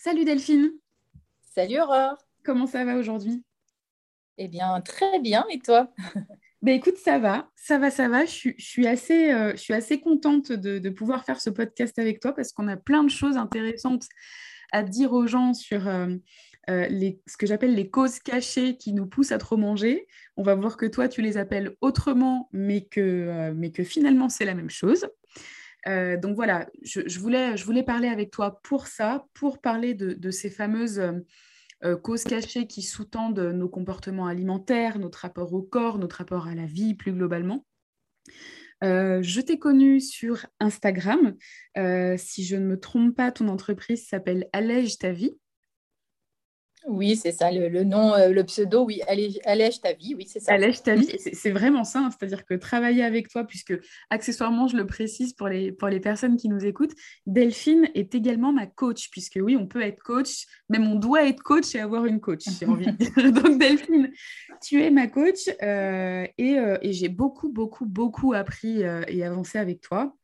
Salut Delphine. Salut Aurore. Comment ça va aujourd'hui? Eh bien, très bien. Et toi? Ben écoute, ça va, ça va, ça va. Je, suis, assez, euh, je suis assez contente de, pouvoir faire ce podcast avec toi parce qu'on a plein de choses intéressantes à dire aux gens sur euh, euh, les, ce que j'appelle les causes cachées qui nous poussent à trop manger. On va voir que toi, tu les appelles autrement, mais que, mais que finalement, c'est la même chose. Donc voilà, je, voulais, parler avec toi pour ça, pour parler de, ces fameuses euh, causes cachées qui sous-tendent nos comportements alimentaires, notre rapport au corps, notre rapport à la vie plus globalement. Euh, je t'ai connu sur Instagram. Euh, si je ne me trompe pas, ton entreprise s'appelle Allège ta vie. Oui, c'est ça, le, nom, euh, le pseudo, oui, allège, ta vie, oui, c'est ça. Allège ta vie, c'est vraiment ça, hein. c'est-à-dire que travailler avec toi, puisque accessoirement, je le précise pour les, pour les personnes qui nous écoutent, Delphine est également ma coach, puisque oui, on peut être coach, même on doit être coach et avoir une coach, j'ai envie de dire. Donc Delphine, tu es ma coach euh, et, euh, et j'ai beaucoup, beaucoup, beaucoup appris et avancé avec toi.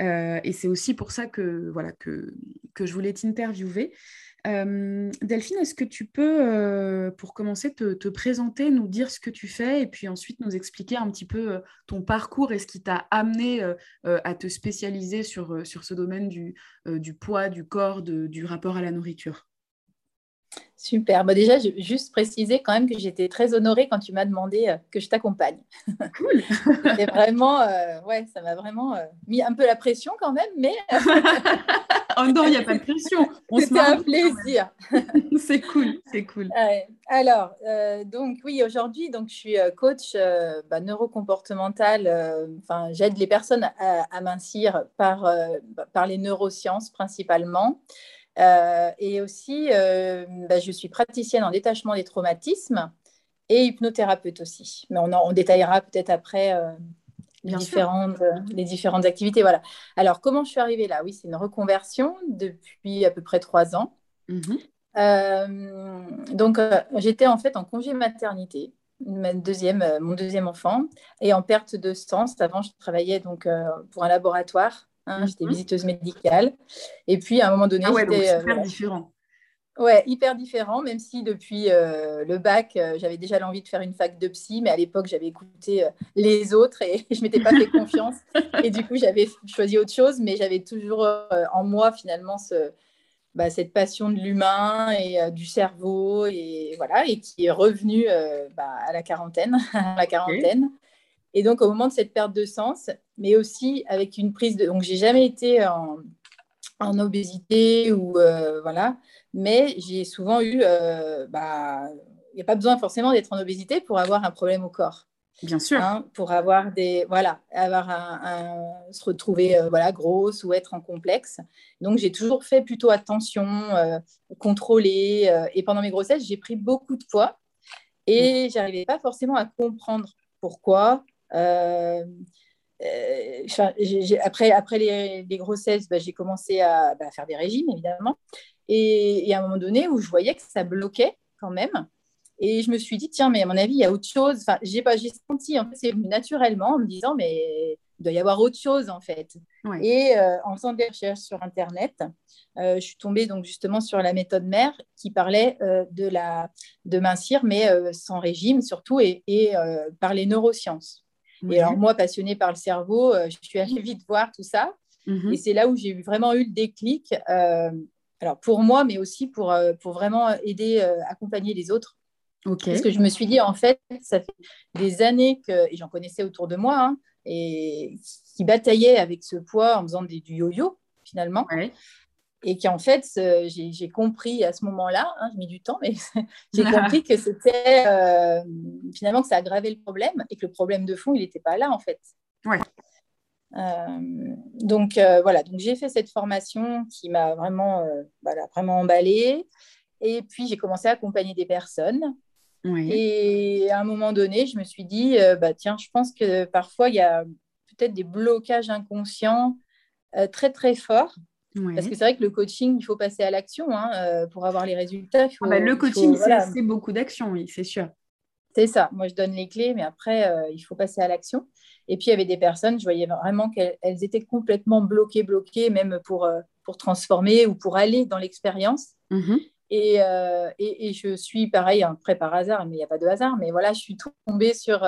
et c'est aussi pour ça que, voilà, que, que je voulais t'interviewer. Euh, Delphine, est-ce que tu peux, euh, pour commencer, te, présenter, nous dire ce que tu fais et puis ensuite nous expliquer un petit peu euh, ton parcours et ce qui t'a amené à te spécialiser sur, sur ce domaine du, du poids, du corps, du rapport à la nourriture? Super. Bah, déjà, je juste préciser quand même que j'étais très honorée quand tu m'as demandé que je t'accompagne. Cool. C'est vraiment, ouais, ça m'a vraiment mis un peu la pression quand même, mais oh non, il n'y a pas de pression. C'était un plaisir. c'est cool, c'est cool. alors, euh, donc oui, aujourd'hui, donc je suis euh, coach euh, bah, neurocomportemental. Enfin, j'aide les personnes à, mincir par, bah, par les neurosciences principalement. et aussi, bah, je suis praticienne en détachement des traumatismes et hypnothérapeute aussi. Mais on, en, on détaillera peut-être après les différentes, euh, les différentes activités. Voilà. Alors, comment je suis arrivée là? Oui, c'est une reconversion depuis à peu près trois ans. Mhm. Euh, donc, euh, j'étais en fait en congé maternité, deuxième, mon deuxième enfant, et en perte de sens. Avant, je travaillais donc pour un laboratoire. Hein, j'étais mhm. visiteuse médicale. Et puis, à un moment donné, ah ouais, différent. Ouais, hyper différent, même si depuis euh, le bac, euh, j'avais déjà l'envie de faire une fac de psy, mais à l'époque, j'avais écouté euh, les autres et je ne m'étais pas fait confiance. et du coup, j'avais choisi autre chose, mais j'avais toujours en moi, finalement, ce, bah, cette passion de l'humain et du cerveau, et voilà, et qui est revenue bah, à la quarantaine. à la quarantaine. Et donc, au moment de cette perte de sens, mais aussi avec une prise de. Donc, j'ai jamais été en, en obésité ou voilà mais j'ai souvent eu, euh, bah, il n'y a pas besoin forcément d'être en obésité pour avoir un problème au corps. Bien sûr. Hein, pour avoir des, voilà, avoir un, se retrouver euh, voilà grosse ou être en complexe. Donc j'ai toujours fait plutôt attention, euh, contrôler. et pendant mes grossesses, j'ai pris beaucoup de poids et j'arrivais pas forcément à comprendre pourquoi. Après, après les, grossesses, bah, j'ai commencé à bah, faire des régimes, évidemment. Et, à un moment donné où je voyais que ça bloquait quand même. Et je me suis dit, tiens, mais à mon avis, il y a autre chose. Enfin, j'ai j'ai senti, en fait, c'est venu naturellement en me disant, mais il doit y avoir autre chose, en fait. Et euh, en faisant des recherches sur Internet, euh, je suis tombée donc justement sur la méthode mère qui parlait euh, de, la, de mincir, mais sans régime surtout, et, et par les neurosciences. Et alors, moi, passionnée par le cerveau, je suis allée vite voir tout ça. Mhm. Et c'est là où j'ai vraiment eu le déclic alors pour moi, mais aussi pour, euh, pour vraiment aider, euh, accompagner les autres. Parce que je me suis dit, en fait, ça fait des années que, et j'en connaissais autour de moi, hein, et qui bataillaient avec ce poids en faisant des, du yo-yo, finalement. Et qui, en fait, j'ai compris à ce moment-là, hein, j'ai mis du temps, mais j'ai compris que c'était euh, finalement que ça aggravait le problème et que le problème de fond, il n'était pas là, en fait. Ouais. Euh, donc euh, voilà, donc j'ai fait cette formation qui m'a vraiment, voilà, vraiment emballée. Et puis j'ai commencé à accompagner des personnes. Et à un moment donné, je me suis dit, bah, tiens, je pense que parfois il y a peut-être des blocages inconscients très très forts. Parce que c'est vrai que le coaching, il faut passer à l'action hein, pour avoir les résultats. Ah bah, le coaching, c'est beaucoup d'action, oui, c'est sûr. C'est ça. Moi, je donne les clés, mais après, il faut passer à l'action. Et puis, il y avait des personnes, je voyais vraiment qu'elles étaient complètement bloquées, bloquées, même pour, euh, pour transformer ou pour aller dans l'expérience. Mhm. Et, et, je suis pareil, après par hasard, mais il n'y a pas de hasard, mais voilà, je suis tombée sur,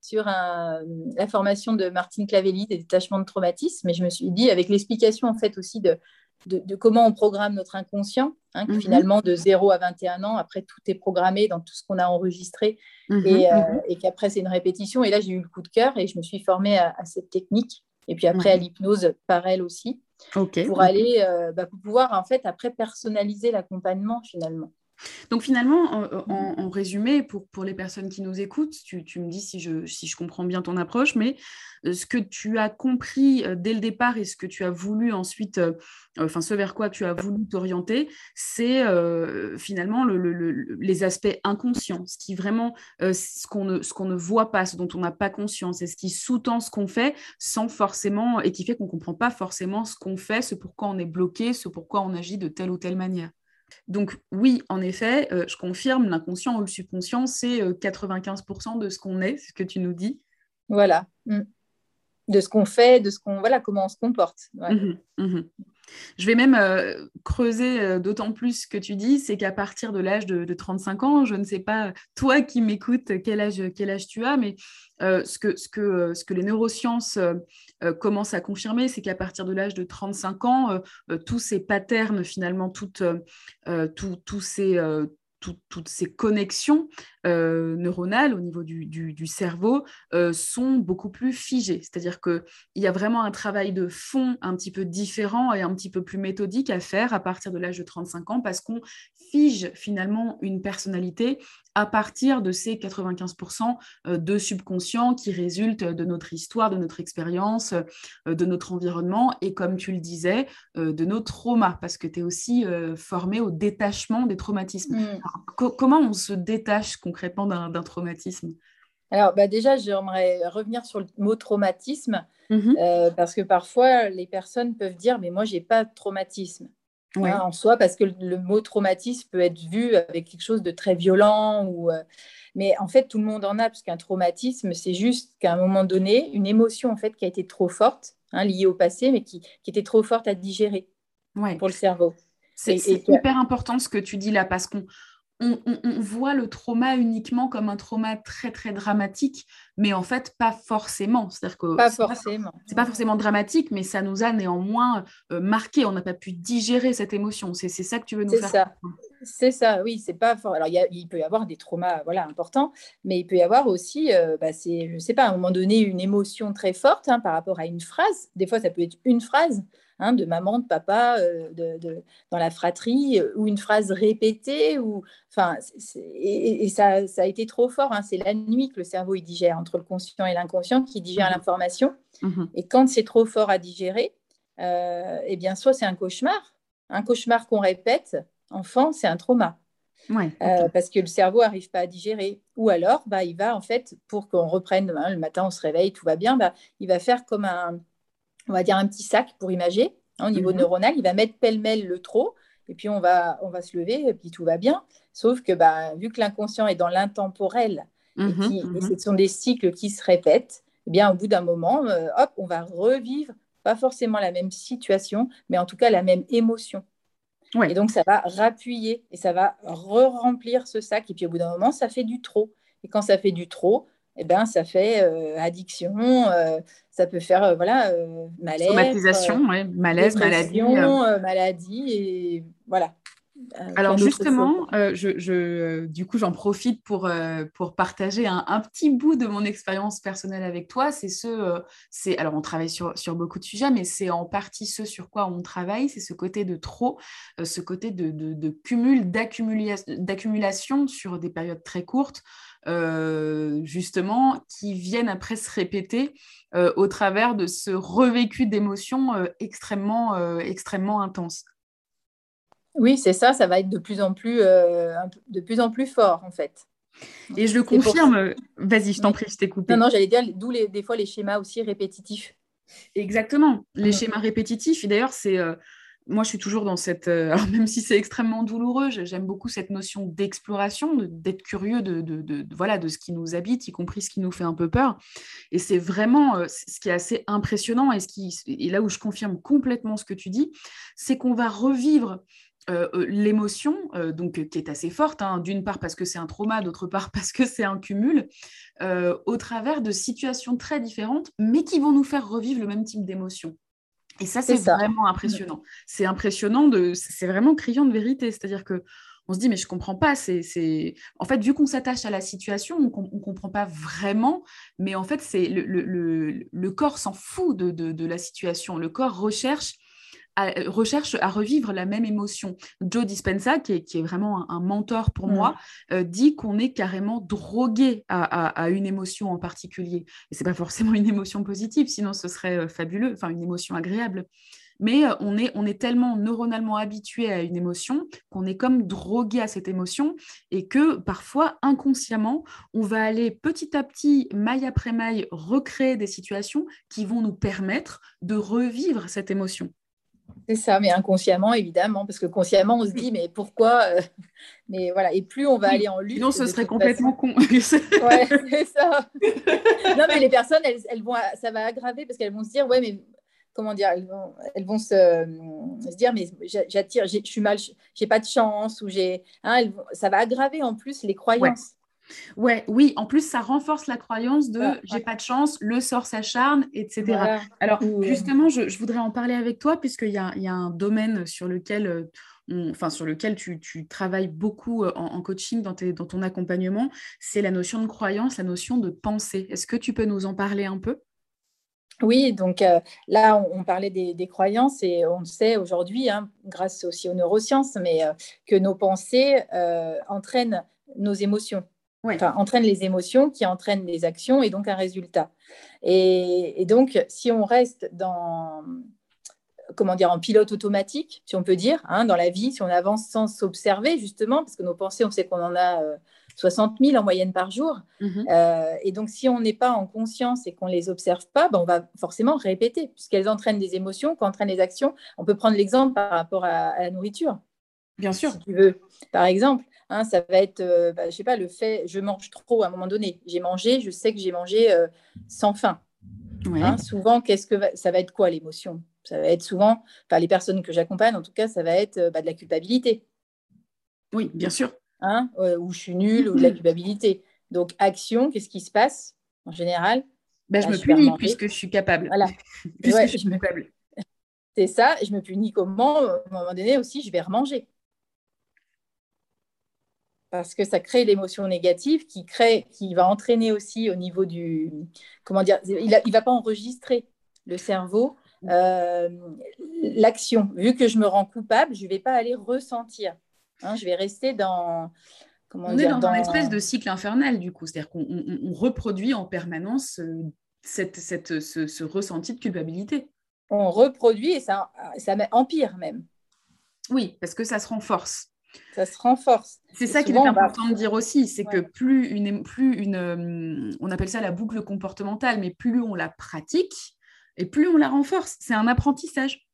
sur la formation de Martine Clavelli des détachements de traumatisme. Et je me suis dit, avec l'explication en fait aussi de, de, comment on programme notre inconscient, hein, que mhm. finalement de 0 à 21 ans, après tout est programmé dans tout ce qu'on a enregistré mhm, euh, mhm. et, qu'après c'est une répétition. Et là j'ai eu le coup de cœur et je me suis formée à, cette technique. Et puis après à l'hypnose par elle aussi, pour aller, euh, bah, pour pouvoir en fait après personnaliser l'accompagnement finalement. Donc finalement, en, résumé, pour, pour, les personnes qui nous écoutent, tu, tu, me dis si je, si je comprends bien ton approche, mais euh, ce que tu as compris euh, dès le départ et ce que tu as voulu ensuite, euh, enfin ce vers quoi tu as voulu t'orienter, c'est finalement le, les aspects inconscients, ce qui vraiment, ce qu'on ne, qu'on ne voit pas, ce dont on n'a pas conscience, et ce qui sous-tend ce qu'on fait sans forcément, et qui fait qu'on ne comprend pas forcément ce qu'on fait, ce pourquoi on est bloqué, ce pourquoi on agit de telle ou telle manière. Donc oui, en effet, euh, je confirme, l'inconscient ou le subconscient, c'est 95% euh, de ce qu'on est, c'est ce que tu nous dis. Voilà. Mm. De ce qu'on fait, de ce qu'on voilà, comment on se comporte. Mmh mmh je vais même euh, creuser euh, d'autant plus ce que tu dis, c'est qu'à partir de l'âge de, 35 ans, je ne sais pas, toi qui m'écoutes, quel âge, tu as, mais euh, ce, que, ce, que, ce que les neurosciences commencent à confirmer, c'est qu'à partir de l'âge de 35 ans, tous ces patterns, finalement, toutes, tous ces toutes ces connexions euh, neuronales au niveau du, cerveau euh, sont beaucoup plus figées. C'est-à-dire qu'il y a vraiment un travail de fond un petit peu différent et un petit peu plus méthodique à faire à partir de l'âge de 35 ans parce qu'on fige finalement une personnalité à partir de ces 95% euh, de subconscient qui résultent de notre histoire, de notre expérience, euh, de notre environnement et comme tu le disais, euh, de nos traumas, parce que tu es aussi formé au détachement des traumatismes. Mm. comment on se détache concrètement d'un traumatisme? Alors, bah déjà, j'aimerais revenir sur le mot traumatisme, mm-hmm. parce que parfois, les personnes peuvent dire, mais moi, j'ai pas de traumatisme. Hein, en soi, parce que le, mot traumatisme peut être vu avec quelque chose de très violent. Ou, euh, mais en fait, tout le monde en a, parce qu'un traumatisme, c'est juste qu'à un moment donné, une émotion en fait qui a été trop forte, hein, liée au passé, mais qui, qui, était trop forte à digérer pour le cerveau. C'est hyper important ce que tu dis là, parce qu'on on, voit le trauma uniquement comme un trauma très très dramatique, mais en fait pas forcément. C'est-à-dire que pas forcément. C'est pas forcément dramatique, mais ça nous a néanmoins euh, marqué. On n'a pas pu digérer cette émotion. C'est ça que tu veux nous faire. Ça. C'est ça. Oui, c'est pas fort. Alors il, peut y avoir des traumas, voilà, importants, mais il peut y avoir aussi, euh, bah, c'est, je sais pas, à un moment donné, une émotion très forte hein, par rapport à une phrase. Des fois, ça peut être une phrase. Hein, de maman, de papa, euh, de, dans la fratrie, euh, ou une phrase répétée, ou, enfin, et, ça, ça, a été trop fort. Hein. c'est la nuit que le cerveau il digère, entre le conscient et l'inconscient, qui digère mmh l'information. Mmh et quand c'est trop fort à digérer, euh, eh bien, soit c'est un cauchemar, un cauchemar qu'on répète, enfant, c'est un trauma. parce que le cerveau n'arrive pas à digérer. Ou alors, bah, il va en fait, pour qu'on reprenne, hein, le matin on se réveille, tout va bien, bah, il va faire comme un, on va dire un petit sac pour imager hein, au niveau mhm. neuronal. Il va mettre pêle-mêle le trop, et puis on va, on va se lever, et puis tout va bien. Sauf que bah, vu que l'inconscient est dans l'intemporel, et, mhm, mhm. ce sont des cycles qui se répètent, eh bien, au bout d'un moment, euh, hop, on va revivre, pas forcément la même situation, mais en tout cas la même émotion. Et donc, ça va rappuyer et ça va re-remplir ce sac. Et puis, au bout d'un moment, ça fait du trop. Et quand ça fait du trop, eh ben, ça fait euh, addiction, euh, ça peut faire euh, voilà, malaise. Somatisation, malaise, maladie. maladie, et voilà. Alors justement, je, du coup, j'en profite pour, pour partager un, petit bout de mon expérience personnelle avec toi. C'est ce, c'est alors on travaille sur, sur beaucoup de sujets, mais c'est en partie ce sur quoi on travaille, c'est ce côté de trop, ce côté de, de, de cumul, d'accumulation sur des périodes très courtes. Euh, justement, qui viennent après se répéter euh, au travers de ce revécu d'émotions euh, extrêmement, extrêmement intenses. Oui, c'est ça, ça va être de plus en plus, de plus en plus fort en fait. Et je le confirme. Vas-y, je t'en prie, je t'ai coupé. Non, non, j'allais dire, d'où des fois les schémas aussi répétitifs. Exactement, les mmh. schémas répétitifs. Et d'ailleurs, c'est moi, je suis toujours dans cette. Euh, alors, même si c'est extrêmement douloureux, j'aime beaucoup cette notion d'exploration, d'être curieux de, voilà, de ce qui nous habite, y compris ce qui nous fait un peu peur. Et c'est vraiment euh, ce qui est assez impressionnant et, ce qui, et là où je confirme complètement ce que tu dis, c'est qu'on va revivre euh, l'émotion, donc qui est assez forte, hein, d'une part parce que c'est un trauma, d'autre part parce que c'est un cumul, au travers de situations très différentes, mais qui vont nous faire revivre le même type d'émotion. Et ça, c'est vraiment impressionnant. C'est impressionnant, de, c'est vraiment criant de vérité. C'est-à-dire que on se dit, mais je ne comprends pas. C'est, En fait, vu qu'on s'attache à la situation, on ne comprend pas vraiment. Mais en fait, c'est le, le, le, corps s'en fout de, de, de, la situation. Le corps recherche euh, recherche à revivre la même émotion. Joe Dispenza, qui est, vraiment un, mentor pour mm. moi, euh, dit qu'on est carrément drogué à, une émotion en particulier. Et c'est pas forcément une émotion positive, sinon ce serait euh, fabuleux, enfin une émotion agréable. Mais on est, on est tellement neuronalement habitué à une émotion qu'on est comme drogué à cette émotion et que parfois, inconsciemment, on va aller petit à petit, maille après maille, recréer des situations qui vont nous permettre de revivre cette émotion. C'est ça, mais inconsciemment, évidemment, parce que consciemment, on se dit, mais pourquoi euh, Mais voilà, et plus on va aller en lutte. Sinon, ce serait complètement con. ouais, c'est ça. non, mais les personnes, elles, vont, ça va aggraver parce qu'elles vont se dire, ouais, mais comment dire, elles vont, elles vont se, se, dire, mais j'attire, je suis mal, j'ai pas de chance, ou j'ai. Hein, ça va aggraver en plus les croyances. Ouais, oui, en plus, ça renforce la croyance de j'ai pas de chance, le sort s'acharne, etc. Alors, justement, je, voudrais en parler avec toi, puisqu'il y a, y a un domaine sur lequel, euh, enfin, sur lequel tu, travailles beaucoup euh, en, coaching, dans, tes, dans ton accompagnement, c'est la notion de croyance, la notion de pensée. Est-ce que tu peux nous en parler un peu? Oui, donc euh, là, on, parlait des, croyances et on sait aujourd'hui, hein, grâce aussi aux neurosciences, mais que nos pensées entraînent nos émotions entraîne les émotions qui entraînent les actions et donc un résultat. Et, donc, si on reste dans, comment dire, en pilote automatique, si on peut dire, hein, dans la vie, si on avance sans s'observer, justement, parce que nos pensées, on sait qu'on en a 60 euh, 000 en moyenne par jour. Mhm. Euh, et donc, si on n'est pas en conscience et qu'on ne les observe pas, ben, on va forcément répéter, puisqu'elles entraînent des émotions, qu'entraînent les actions. On peut prendre l'exemple par rapport à, à, la nourriture. Bien sûr. Si tu veux, par exemple. Hein, ça va être, euh, bah, je sais pas, le fait, je mange trop à un moment donné. J'ai mangé, je sais que j'ai mangé euh, sans faim. Hein, souvent, qu'est-ce que ça va être quoi l'émotion? Ça va être souvent, enfin les personnes que j'accompagne, en tout cas, ça va être euh, bah, de la culpabilité. Oui, bien sûr. Hein, ou je suis nulle, ou de la culpabilité. Donc, action, qu'est-ce qui se passe en général? Bah, Je me punis puisque je suis capable. Voilà. puisque je suis capable. C'est ça, je me punis comment? À un moment donné aussi, je vais remanger parce que ça crée l'émotion négative qui crée, qui va entraîner aussi au niveau du, comment dire, il ne va pas enregistrer le cerveau euh, l'action. Vu que je me rends coupable, je ne vais pas aller ressentir. Hein, je vais rester dans. Comment on est dans, une espèce de cycle infernal du coup, c'est-à-dire qu'on reproduit en permanence euh, cette, cette, ce, ce, ressenti de culpabilité. On reproduit et ça, ça empire même. Oui, parce que ça se renforce. Ça se renforce. C'est ça qui est important de dire aussi, c'est que plus une, plus une, euh, on appelle ça la boucle comportementale, mais plus on la pratique et plus on la renforce. C'est un apprentissage.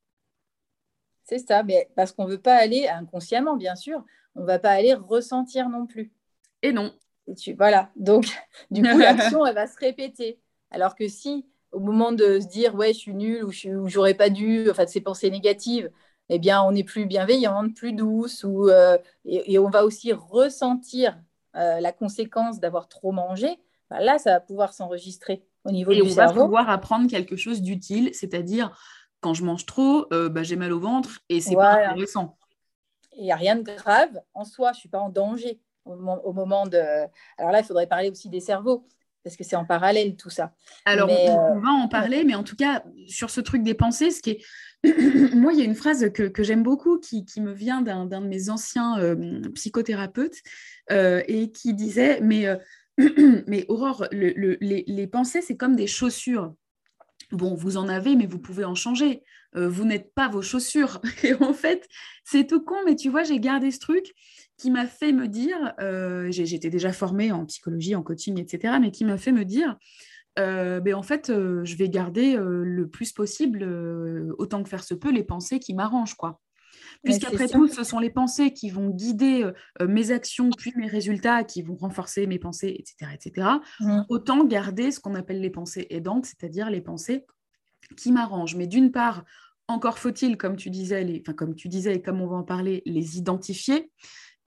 C'est ça, mais parce qu'on ne veut pas aller inconsciemment, bien sûr, on ne va pas aller ressentir non plus. Et non. tu, voilà, donc du coup, l'action, elle va se répéter. Alors que si, au moment de se dire, ouais, je suis nulle ou je j'aurais pas dû, enfin, ces pensées négatives, eh bien, on est plus bienveillante, plus douce, ou, euh, et, on va aussi ressentir euh, la conséquence d'avoir trop mangé. Bah, là, ça va pouvoir s'enregistrer au niveau du cerveau. Et on va pouvoir apprendre quelque chose d'utile, c'est-à-dire quand je mange trop, euh, bah, j'ai mal au ventre et c'est pas intéressant. Il n'y a rien de grave en soi, je ne suis pas en danger au moment, de... Alors là, il faudrait parler aussi des cerveaux parce que c'est en parallèle tout ça. Alors, on, va en parler, mais en tout cas, sur ce truc des pensées, ce qui est moi, il y a une phrase que, j'aime beaucoup qui, me vient d'un de mes anciens euh, psychothérapeutes euh, et qui disait Mais, euh, mais Aurore, les, pensées, c'est comme des chaussures. Bon, vous en avez, mais vous pouvez en changer. Vous n'êtes pas vos chaussures. Et en fait, c'est tout con, mais tu vois, j'ai gardé ce truc qui m'a fait me dire j'étais déjà formée en psychologie, en coaching, etc., mais qui m'a fait me dire euh, ben, en fait, euh, je vais garder euh, le plus possible, autant que faire se peut, les pensées qui m'arrangent. quoi. puisqu'après tout, ce sont les pensées qui vont guider mes actions, puis mes résultats, qui vont renforcer mes pensées, etc. etc. Mmh. Autant garder ce qu'on appelle les pensées aidantes, c'est-à-dire les pensées qui m'arrangent. Mais d'une part, encore faut-il, comme tu disais, comme tu disais et comme on va en parler, les identifier.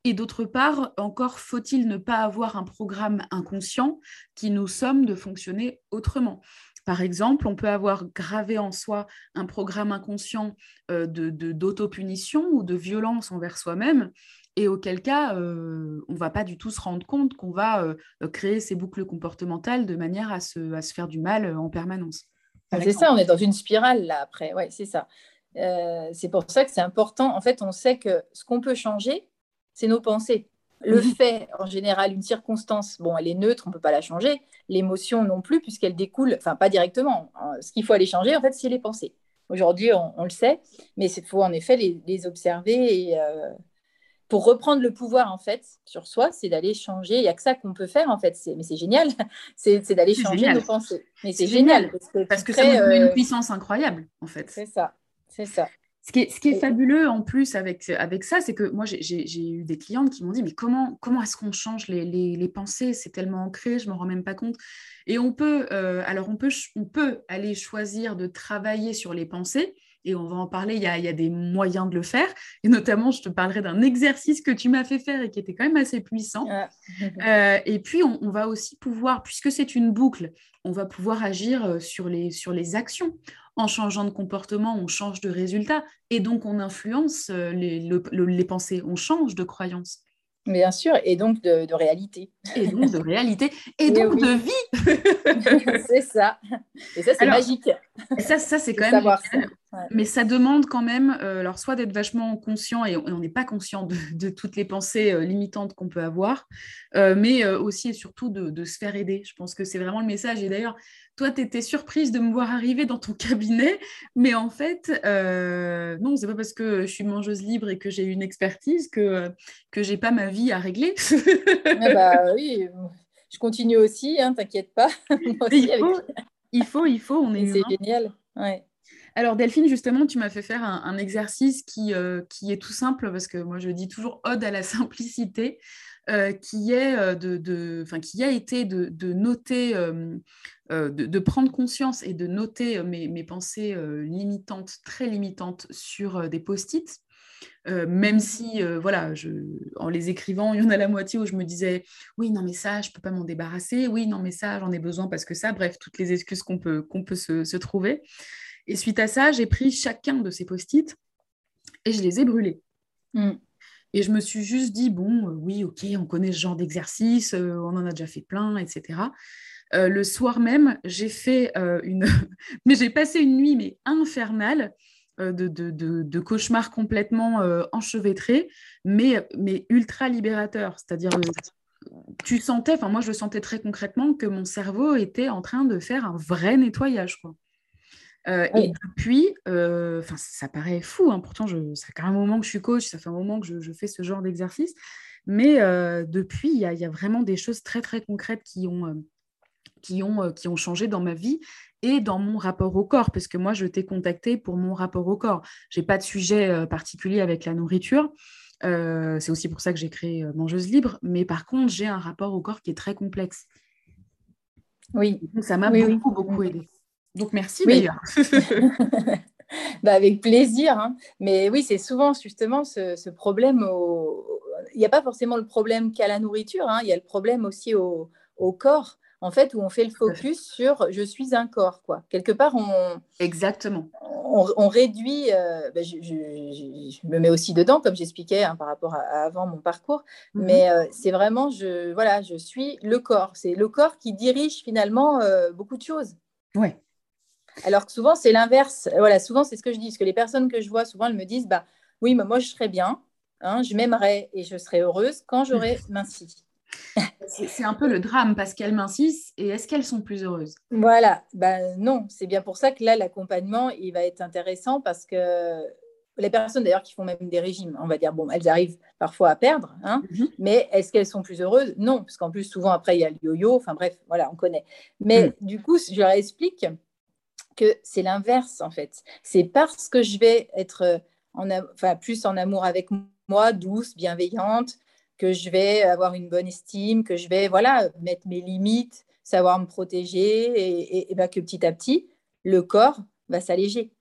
Et d'autre part, encore faut-il ne pas avoir un programme inconscient qui nous somme de fonctionner autrement. Par exemple, on peut avoir gravé en soi un programme inconscient euh, de d'autopunition ou de violence envers soi-même, et auquel cas, euh, on ne va pas du tout se rendre compte qu'on va euh, créer ces boucles comportementales de manière à se, à se faire du mal en permanence. C'est ça, on est dans une spirale là après, ouais, c'est ça. c'est pour ça que c'est important. En fait, on sait que ce qu'on peut changer, c'est nos pensées. Le mhm. fait, en général, une circonstance, bon, elle est neutre, on ne peut pas la changer. L'émotion non plus, puisqu'elle découle, enfin, pas directement. Ce qu'il faut aller changer, en fait, c'est les pensées. Aujourd'hui, on, le sait, mais il faut en effet les, observer. Et euh, pour reprendre le pouvoir, en fait, sur soi, c'est d'aller changer. Il n'y a que ça qu'on peut faire, en fait. Mais c'est génial. c'est d'aller changer nos pensées. Mais c'est génial. Parce que, ça nous donne une euh, puissance incroyable, en fait. C'est ça. C'est ça. Ce qui est, fabuleux en plus avec, avec ça, c'est que moi, j'ai eu des clientes qui m'ont dit, mais comment, comment est-ce qu'on change les, pensées? C'est tellement ancré, je ne m'en rends même pas compte. Et on peut, euh, alors on peut, on peut aller choisir de travailler sur les pensées, et on va en parler, il y, a, des moyens de le faire. Et notamment, je te parlerai d'un exercice que tu m'as fait faire et qui était quand même assez puissant. Euh, et puis, on, on, va aussi pouvoir, puisque c'est une boucle, on va pouvoir agir euh, sur les, sur les actions en changeant de comportement, on change de résultat et donc on influence euh, les, pensées, on change de croyances. Bien sûr, et donc de, réalité. Et donc de réalité, et, donc de vie. c'est ça. Et ça, c'est magique. Ça, ça c'est quand même. Mais ça demande quand même, euh, alors soit d'être vachement conscient, et on n'est pas conscient de, toutes les pensées euh, limitantes qu'on peut avoir, mais aussi et surtout de, de, se faire aider. Je pense que c'est vraiment le message. Et d'ailleurs, toi, tu étais surprise de me voir arriver dans ton cabinet, mais en fait, euh, non, c'est pas parce que je suis mangeuse libre et que j'ai une expertise que, que j'ai pas ma vie à régler. ah bah, oui, je continue aussi, hein, t'inquiète pas. il, faut, il, faut, on est. C'est génial. Alors Delphine, justement, tu m'as fait faire un, exercice qui, euh, qui est tout simple parce que moi je dis toujours ode à la simplicité. Euh, qui, est euh, de, qui a été de, noter, de, prendre conscience et de noter mes, pensées limitantes, très limitantes sur des post-it. même si, voilà, en les écrivant, il y en a la moitié où je me disais, oui, non, mais ça, je ne peux pas m'en débarrasser, oui, non, mais ça, j'en ai besoin parce que ça, bref, toutes les excuses qu'on peut se, trouver. Et suite à ça, j'ai pris chacun de ces post-it et je les ai brûlés. Mmh. Et je me suis juste dit, bon, euh, oui, ok, on connaît ce genre d'exercice, euh, on en a déjà fait plein, etc. Euh, le soir même, j'ai fait une... mais j'ai passé une nuit, mais infernale, de, de, de, cauchemar complètement enchevêtré, mais, mais ultra libérateur. C'est-à-dire, tu sentais, enfin moi je sentais très concrètement que mon cerveau était en train de faire un vrai nettoyage. Quoi. Euh, et depuis, euh, ça paraît fou, hein, pourtant je, ça fait un moment que je suis coach, ça fait un moment que je, fais ce genre d'exercice, mais euh, depuis, il y, a vraiment des choses très très concrètes qui ont, qui, ont, qui ont changé dans ma vie et dans mon rapport au corps, parce que moi je t'ai contacté pour mon rapport au corps. Je n'ai pas de sujet particulier avec la nourriture. c'est aussi pour ça que j'ai créé Mangeuse Libre, mais par contre, j'ai un rapport au corps qui est très complexe. Oui. ça m'a beaucoup, beaucoup aidé. Donc merci d'ailleurs. bah, avec plaisir. Hein. Mais oui, c'est souvent justement ce, problème. Il n'y a pas forcément le problème qu'à la nourriture, hein. il y a le problème aussi au, corps. En fait, où on fait le focus sur je suis un corps, quoi. Quelque part, on. Exactement. On, réduit. Euh, bah, je, me mets aussi dedans, comme j'expliquais hein, par rapport à, avant mon parcours. Mhm. Mais euh, c'est vraiment, je, voilà, je suis le corps. C'est le corps qui dirige finalement euh, beaucoup de choses. Ouais. Alors que souvent, c'est l'inverse. Voilà, souvent, c'est ce que je dis. Parce que les personnes que je vois, souvent, elles me disent bah, Oui, mais moi, je serais bien, hein, je m'aimerais et je serais heureuse quand j'aurais minci. c'est un peu le drame parce qu'elles mincissent et est-ce qu'elles sont plus heureuses? Voilà, ben non, c'est bien pour ça que là, l'accompagnement, il va être intéressant parce que les personnes d'ailleurs qui font même des régimes, on va dire, bon, elles arrivent parfois à perdre, hein, mhm. mais est-ce qu'elles sont plus heureuses? Non, parce qu'en plus, souvent après, il y a le yo-yo, enfin bref, voilà, on connaît. Mais mm. du coup, je leur explique c'est l'inverse en fait. C'est parce que je vais être en, enfin, plus en amour avec moi, douce, bienveillante, que je vais avoir une bonne estime, que je vais voilà mettre mes limites, savoir me protéger et, bah, que petit à petit, le corps va s'alléger.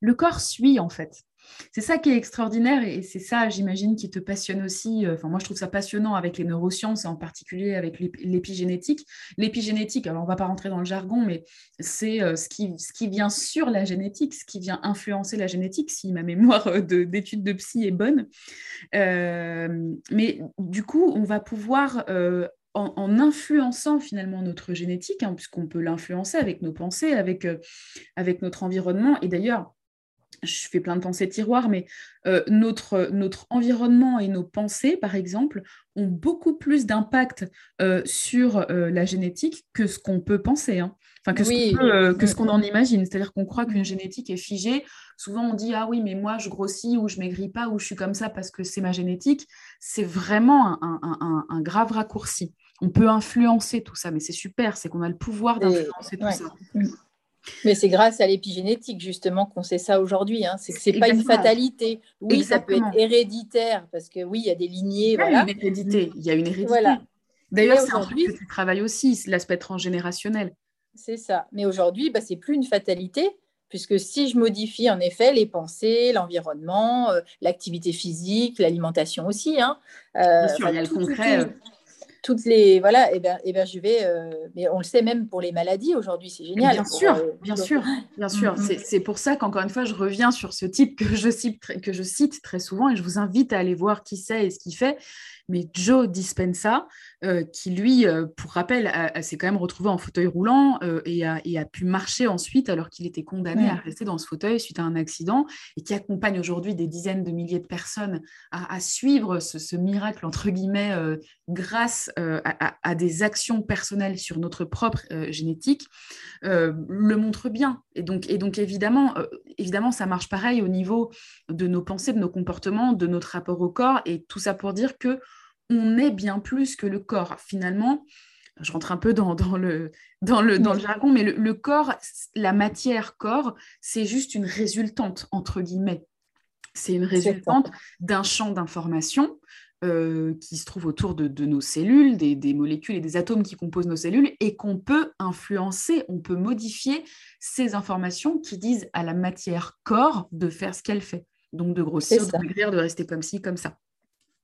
Le corps suit en fait. C'est ça qui est extraordinaire et c'est ça, j'imagine, qui te passionne aussi. Euh, enfin, moi, je trouve ça passionnant avec les neurosciences et en particulier avec l'épigénétique. L'épigénétique, alors on ne va pas rentrer dans le jargon, mais c'est euh, ce, qui, ce qui vient sur la génétique, ce qui vient influencer la génétique, si ma mémoire euh, d'études de, psy est bonne. mais du coup, on va pouvoir en, influençant finalement notre génétique, hein, puisqu'on peut l'influencer avec nos pensées, avec, avec notre environnement. Et d'ailleurs, je fais plein de pensées tiroirs, mais euh, notre, notre environnement et nos pensées, par exemple, ont beaucoup plus d'impact euh, sur euh, la génétique que ce qu'on peut penser. Hein. Enfin, que ce qu'on en imagine. C'est-à-dire qu'on croit qu'une génétique est figée. Souvent, on dit Ah oui, mais moi, je grossis ou je maigris pas ou je suis comme ça parce que c'est ma génétique. C'est vraiment un, grave raccourci. On peut influencer tout ça, mais c'est super, c'est qu'on a le pouvoir d'influencer tout ça. Mais c'est grâce à l'épigénétique, justement, qu'on sait ça aujourd'hui. Hein. C'est que ce n'est pas une fatalité. Oui, ça peut être héréditaire, parce que oui, il y a des lignées. Il y a une hérédité. Il y a une hérédité. D'ailleurs, c'est un truc que tu travailles aussi, l'aspect transgénérationnel. C'est ça. Mais aujourd'hui, bah, ce n'est plus une fatalité, puisque si je modifie en effet les pensées, l'environnement, euh, l'activité physique, l'alimentation aussi. Hein, euh, Bien sûr, il y a le concret. Euh, toutes les voilà et eh ben, et eh ben je vais euh, mais on le sait même pour les maladies aujourd'hui c'est génial. Bien sûr euh, bien sûr bien sûr. Mm. c'est pour ça qu'encore une fois je reviens sur ce type que je cite que je cite très souvent et je vous invite à aller voir qui c'est et ce qu'il fait. Mais Joe Dispenza, euh, qui lui, euh, pour rappel, s'est quand même retrouvé en fauteuil roulant euh, et, a, pu marcher ensuite alors qu'il était condamné à rester dans ce fauteuil suite à un accident et qui accompagne aujourd'hui des dizaines de milliers de personnes à, suivre ce, miracle, entre guillemets, grâce à, des actions personnelles sur notre propre génétique, le montre bien. Et donc, et donc évidemment, évidemment, ça marche pareil au niveau de nos pensées, de nos comportements, de notre rapport au corps et tout ça pour dire que on est bien plus que le corps. Finalement, je rentre un peu dans, le, dans, le, dans le jargon, mais le, corps, la matière corps, c'est juste une résultante, entre guillemets. C'est une résultante d'un champ d'information euh, qui se trouve autour de, nos cellules, des, des, molécules et des atomes qui composent nos cellules, et qu'on peut influencer, on peut modifier ces informations qui disent à la matière corps de faire ce qu'elle fait. Donc de grossir, de maigrir, de rester comme ci, comme ça.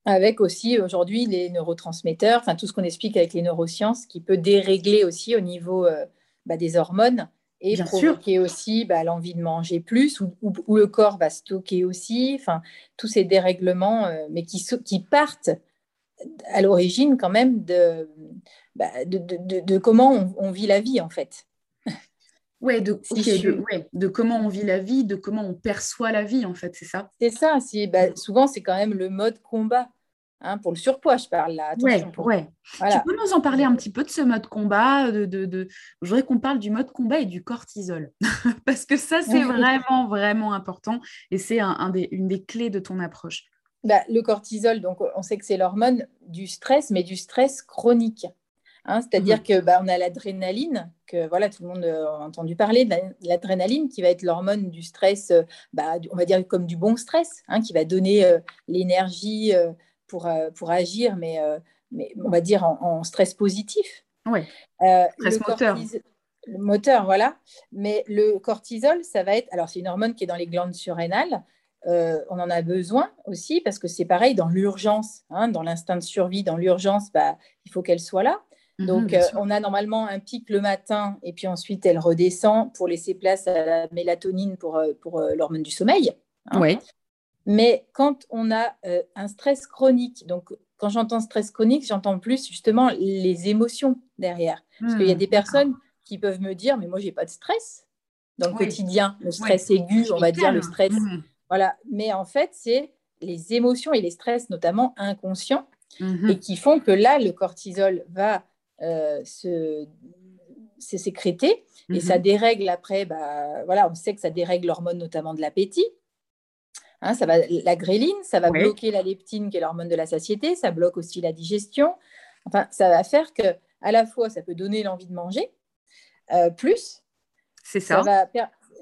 Avec aussi aujourd'hui les neurotransmetteurs, enfin tout ce qu'on explique avec les neurosciences qui peut dérégler aussi au niveau euh, bah, des hormones et provoquer aussi bah, l'envie de manger plus ou, le corps va stocker aussi, enfin tous ces dérèglements, euh, mais qui, qui partent à l'origine quand même de, bah, de, comment on, vit la vie en fait. Ouais de, de, comment on vit la vie, de comment on perçoit la vie, en fait, c'est ça? C'est ça, bah, souvent c'est quand même le mode combat. Hein, pour le surpoids, je parle là. Oui, ouais. Tu peux nous en parler un petit peu de ce mode combat de, de, Je voudrais qu'on parle du mode combat et du cortisol. Parce que ça, c'est vraiment, vraiment important et c'est un, des, une des clés de ton approche. Bah, le cortisol, donc on sait que c'est l'hormone du stress, mais du stress chronique. Hein, c'est-à-dire mmh. que bah, on a l'adrénaline, que voilà, tout le monde euh, a entendu parler de l'adrénaline, qui va être l'hormone du stress, euh, bah, on va dire comme du bon stress, hein, qui va donner euh, l'énergie pour, pour agir, mais, mais on va dire en, stress positif. Oui. stress moteur. Le moteur, voilà. Mais le cortisol, ça va être, alors c'est une hormone qui est dans les glandes surrénales. on en a besoin aussi parce que c'est pareil dans l'urgence, hein, dans l'instinct de survie, dans l'urgence, bah, il faut qu'elle soit là. Mhm, Donc, euh, on a normalement un pic le matin et puis ensuite elle redescend pour laisser place à la mélatonine pour, euh, pour euh, l'hormone du sommeil. Hein. Mais quand on a un stress chronique, donc quand j'entends stress chronique, j'entends plus justement les émotions derrière. Parce qu'il y a hmm, des personnes qui peuvent me dire, mais moi, j'ai pas de stress dans le quotidien, le stress aigu, on va dire, le stress. Hmm. Voilà. Mais en fait, c'est les émotions et les stress, notamment inconscients, mhm. et qui font que là, le cortisol va euh, c'est sécrété et ça dérègle après, bah, voilà, on sait que ça dérègle l'hormone notamment de l'appétit. Hein, ça va, la gréline, ça va bloquer la leptine qui est l'hormone de la satiété, ça bloque aussi la digestion. Enfin, ça va faire que à la fois ça peut donner l'envie de manger, euh, plus c'est ça.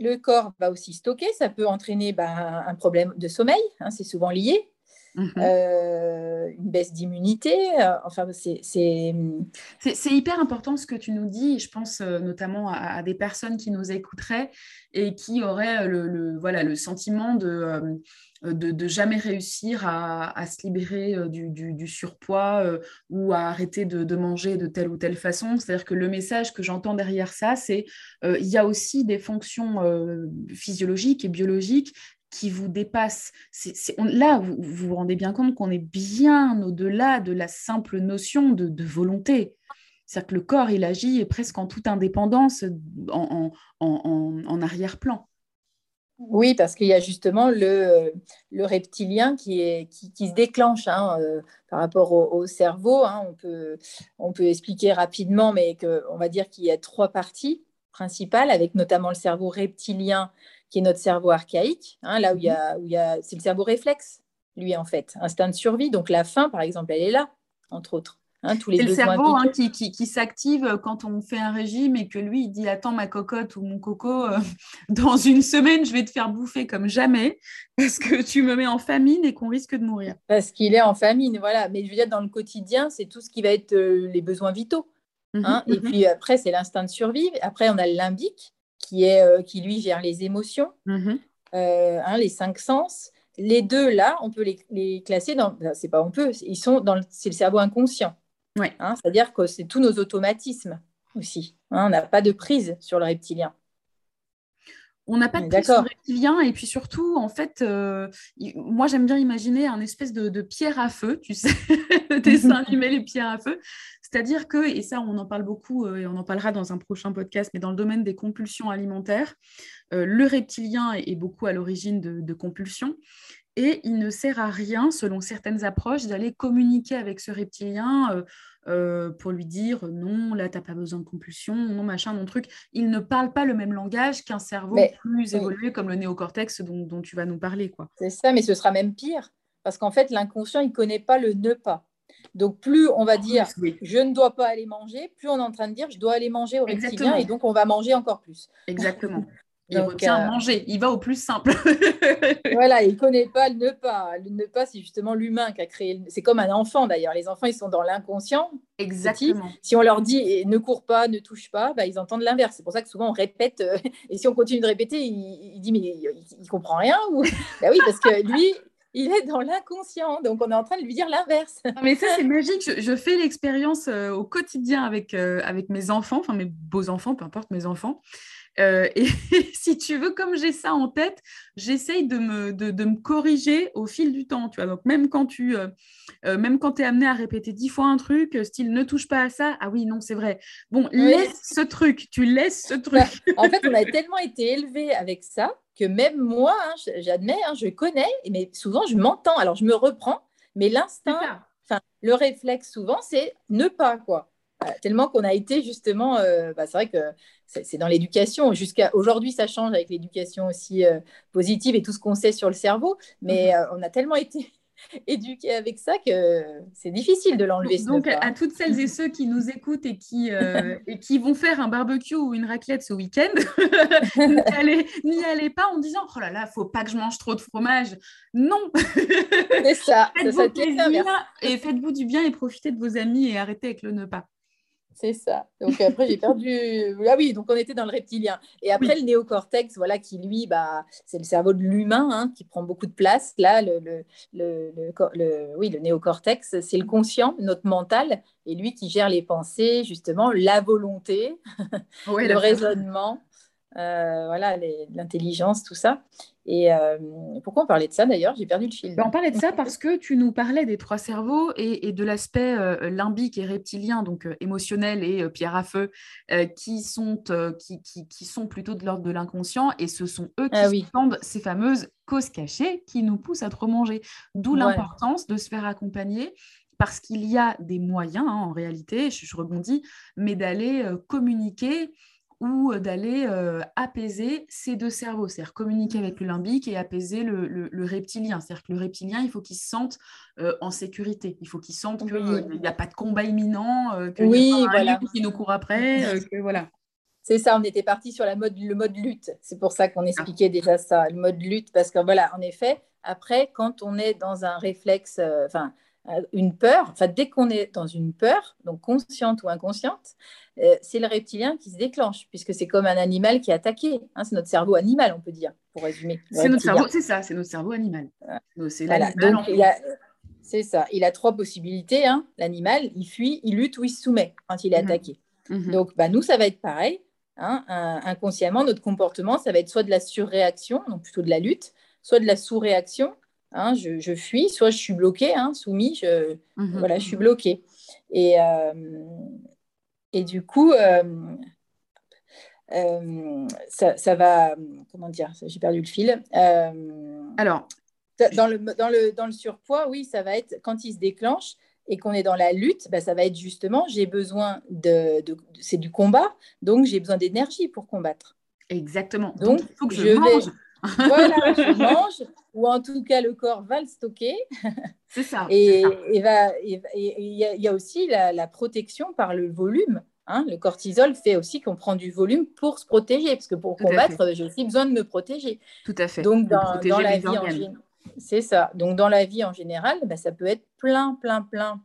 le corps va aussi stocker. Ça peut entraîner bah, un problème de sommeil. Hein, c'est souvent lié. Mhm. Euh, une baisse d'immunité. Euh, enfin, c'est. C'est hyper important ce que tu nous dis. Je pense euh, notamment à, des personnes qui nous écouteraient et qui auraient le, voilà, le sentiment de. de, jamais réussir à, se libérer du, surpoids ou à arrêter de, manger de telle ou telle façon. C'est-à-dire que le message que j'entends derrière ça, c'est il y a aussi des fonctions physiologiques et biologiques qui vous dépasse. là, vous, vous rendez bien compte qu'on est bien au-delà de la simple notion de, volonté. C'est-à-dire que le corps, il agit presque en toute indépendance, en, arrière-plan. Oui, parce qu'il y a justement le, reptilien qui, se déclenche hein, euh, par rapport au, cerveau. Hein. on, peut, on peut expliquer rapidement, mais que, on va dire qu'il y a trois parties principales, avec notamment le cerveau reptilien qui est notre cerveau archaïque, hein, là où il y a, où il y a c'est le cerveau réflexe, lui en fait, instinct de survie. Donc la faim, par exemple, elle est là, entre autres. Hein, tous les c'est le cerveau hein, qui, qui, qui s'active quand on fait un régime et que lui, il dit Attends, ma cocotte ou mon coco, euh, dans une semaine, je vais te faire bouffer comme jamais parce que tu me mets en famine et qu'on risque de mourir. Parce qu'il est en famine, voilà. Mais je veux dire, dans le quotidien, c'est tout ce qui va être euh, les besoins vitaux. Mmh et mmh puis après, c'est l'instinct de survie. Après, on a le limbique qui, est, euh, qui lui gère les émotions, mhm. euh, hein, les cinq sens. Les deux, là, on peut les, classer dans. C'est pas on peut, ils sont dans. C'est le cerveau inconscient. Ouais. Hein, c'est-à-dire que c'est tous nos automatismes aussi. Hein, on n'a pas de prise sur le reptilien. On n'a pas de prise sur le reptilien et puis surtout, en fait, euh, moi j'aime bien imaginer un espèce de, de, pierre à feu, tu sais, le dessin animé, les pierres à feu. C'est-à-dire que, et ça on en parle beaucoup euh, et on en parlera dans un prochain podcast, mais dans le domaine des compulsions alimentaires, euh, le reptilien est, beaucoup à l'origine de, compulsions. Et il ne sert à rien, selon certaines approches, d'aller communiquer avec ce reptilien euh, pour lui dire non, là, tu n'as pas besoin de compulsion, non, machin, non, truc. Il ne parle pas le même langage qu'un cerveau plus évolué comme le néocortex dont, dont, tu vas nous parler. quoi. C'est ça, mais ce sera même pire. Parce qu'en fait, l'inconscient, il ne connaît pas le ne pas. Donc, plus on va dire je ne dois pas aller manger, plus on est en train de dire je dois aller manger au reptilien et donc on va manger encore plus. Exactement. Il retient euh, manger, il va au plus simple. voilà, il ne connaît pas le ne pas. Le ne pas, c'est justement l'humain qui a créé. C'est comme un enfant d'ailleurs. Les enfants, ils sont dans l'inconscient. Exactement. Si on leur dit ne cours pas, ne touche pas, bah, ils entendent l'inverse. C'est pour ça que souvent on répète. Euh, et si on continue de répéter, il, dit mais il, ne comprend rien. Ou... bah oui, parce que lui, il est dans l'inconscient. Donc, on est en train de lui dire l'inverse. Mais ça, c'est magique. Je, fais l'expérience euh, au quotidien avec, euh, avec mes enfants, enfin mes beaux-enfants, peu importe mes enfants. Euh, et si tu veux, comme j'ai ça en tête, j'essaye de me, de, me, corriger au fil du temps. Tu vois Donc, même quand tu même quand es amené à répéter dix fois un truc, style ne touche pas à ça, ah oui, non, c'est vrai. Bon, laisse ce truc, tu laisses ce truc. en fait, on a tellement été élevé avec ça que même moi, hein, j'admets, hein, je connais, mais souvent je m'entends. Alors je me reprends, mais l'instinct, le réflexe souvent, c'est ne pas quoi. tellement qu'on a été justement, euh, bah, c'est vrai que c'est dans l'éducation. Jusqu'à aujourd'hui, ça change avec l'éducation aussi euh, positive et tout ce qu'on sait sur le cerveau, mais euh, on a tellement été éduqué avec ça que c'est difficile de l'enlever. Donc, à toutes celles et ceux qui nous écoutent et qui, euh, et qui vont faire un barbecue ou une raclette ce week-end, n'y allez, pas en disant Oh là là, faut pas que je mange trop de fromage. Non C'est ça. faites-vous plaisir et faites-vous du bien et profitez de vos amis et arrêtez avec le ne pas. C'est ça. Donc après, j'ai perdu. Ah oui, donc on était dans le reptilien. Et après, le néocortex, voilà, qui lui, bah, c'est le cerveau de l'humain hein, qui prend beaucoup de place. Là, le, le, le, oui, le néocortex, c'est le conscient, notre mental, et lui qui gère les pensées, justement, la volonté, le raisonnement. Euh, voilà, l'intelligence, tout ça. Et euh, pourquoi on parlait de ça d'ailleurs? J'ai perdu le fil. Ben, on parlait de ça parce que tu nous parlais des trois cerveaux et, de l'aspect euh, limbique et reptilien, donc émotionnel et pierre à feu, qui, sont, qui, qui, sont plutôt de l'ordre de l'inconscient et ce sont eux qui ah, ces fameuses causes cachées qui nous poussent à trop manger. D'où l'importance de se faire accompagner parce qu'il y a des moyens hein, en réalité, je, je rebondis, mais d'aller communiquer ou d'aller euh, apaiser ces deux cerveaux, c'est-à-dire communiquer avec le limbique et apaiser le, reptilien. C'est-à-dire que le reptilien, il faut qu'il se sente euh, en sécurité, il faut qu'il sente qu'il n'y a pas de combat imminent, qu'il oui, y a un voilà. qui nous court après, que, voilà. C'est ça, on était parti sur la mode, le mode lutte. C'est pour ça qu'on expliquait déjà ça, le mode lutte, parce que voilà, en effet, après, quand on est dans un réflexe, enfin, euh, une peur, enfin, dès qu'on est dans une peur, donc consciente ou inconsciente, euh, c'est le reptilien qui se déclenche, puisque c'est comme un animal qui est attaqué. Hein, c'est notre cerveau animal, on peut dire, pour résumer. C'est notre cerveau, c'est ça, c'est notre cerveau animal. C'est a, c'est ça. Il a trois possibilités. Hein. L'animal, il fuit, il lutte ou il se soumet quand il est mhm. attaqué. Mhm. Donc, bah, nous, ça va être pareil. Hein. inconsciemment, notre comportement, ça va être soit de la surréaction, donc plutôt de la lutte, soit de la sous-réaction, Hein, je, fuis, soit je suis bloquée, hein, soumis, je, mhm. voilà, je suis bloquée. Et, euh, et du coup, euh, euh, ça, va, comment dire, j'ai perdu le fil. Alors, dans le, dans, le, dans le surpoids, oui, ça va être quand il se déclenche et qu'on est dans la lutte, bah, ça va être justement, j'ai besoin de, c'est du combat, donc j'ai besoin d'énergie pour combattre. Exactement. Donc, il faut que je, mange. Voilà, je mange, ou en tout cas le corps va le stocker. C'est ça. Et il y, a aussi la, protection par le volume. Hein. Le cortisol fait aussi qu'on prend du volume pour se protéger, parce que pour combattre, j'ai aussi besoin de me protéger. Tout à fait. Donc dans, la vie en c'est ça. Donc dans la vie en général, bah, ça peut être plein, plein, plein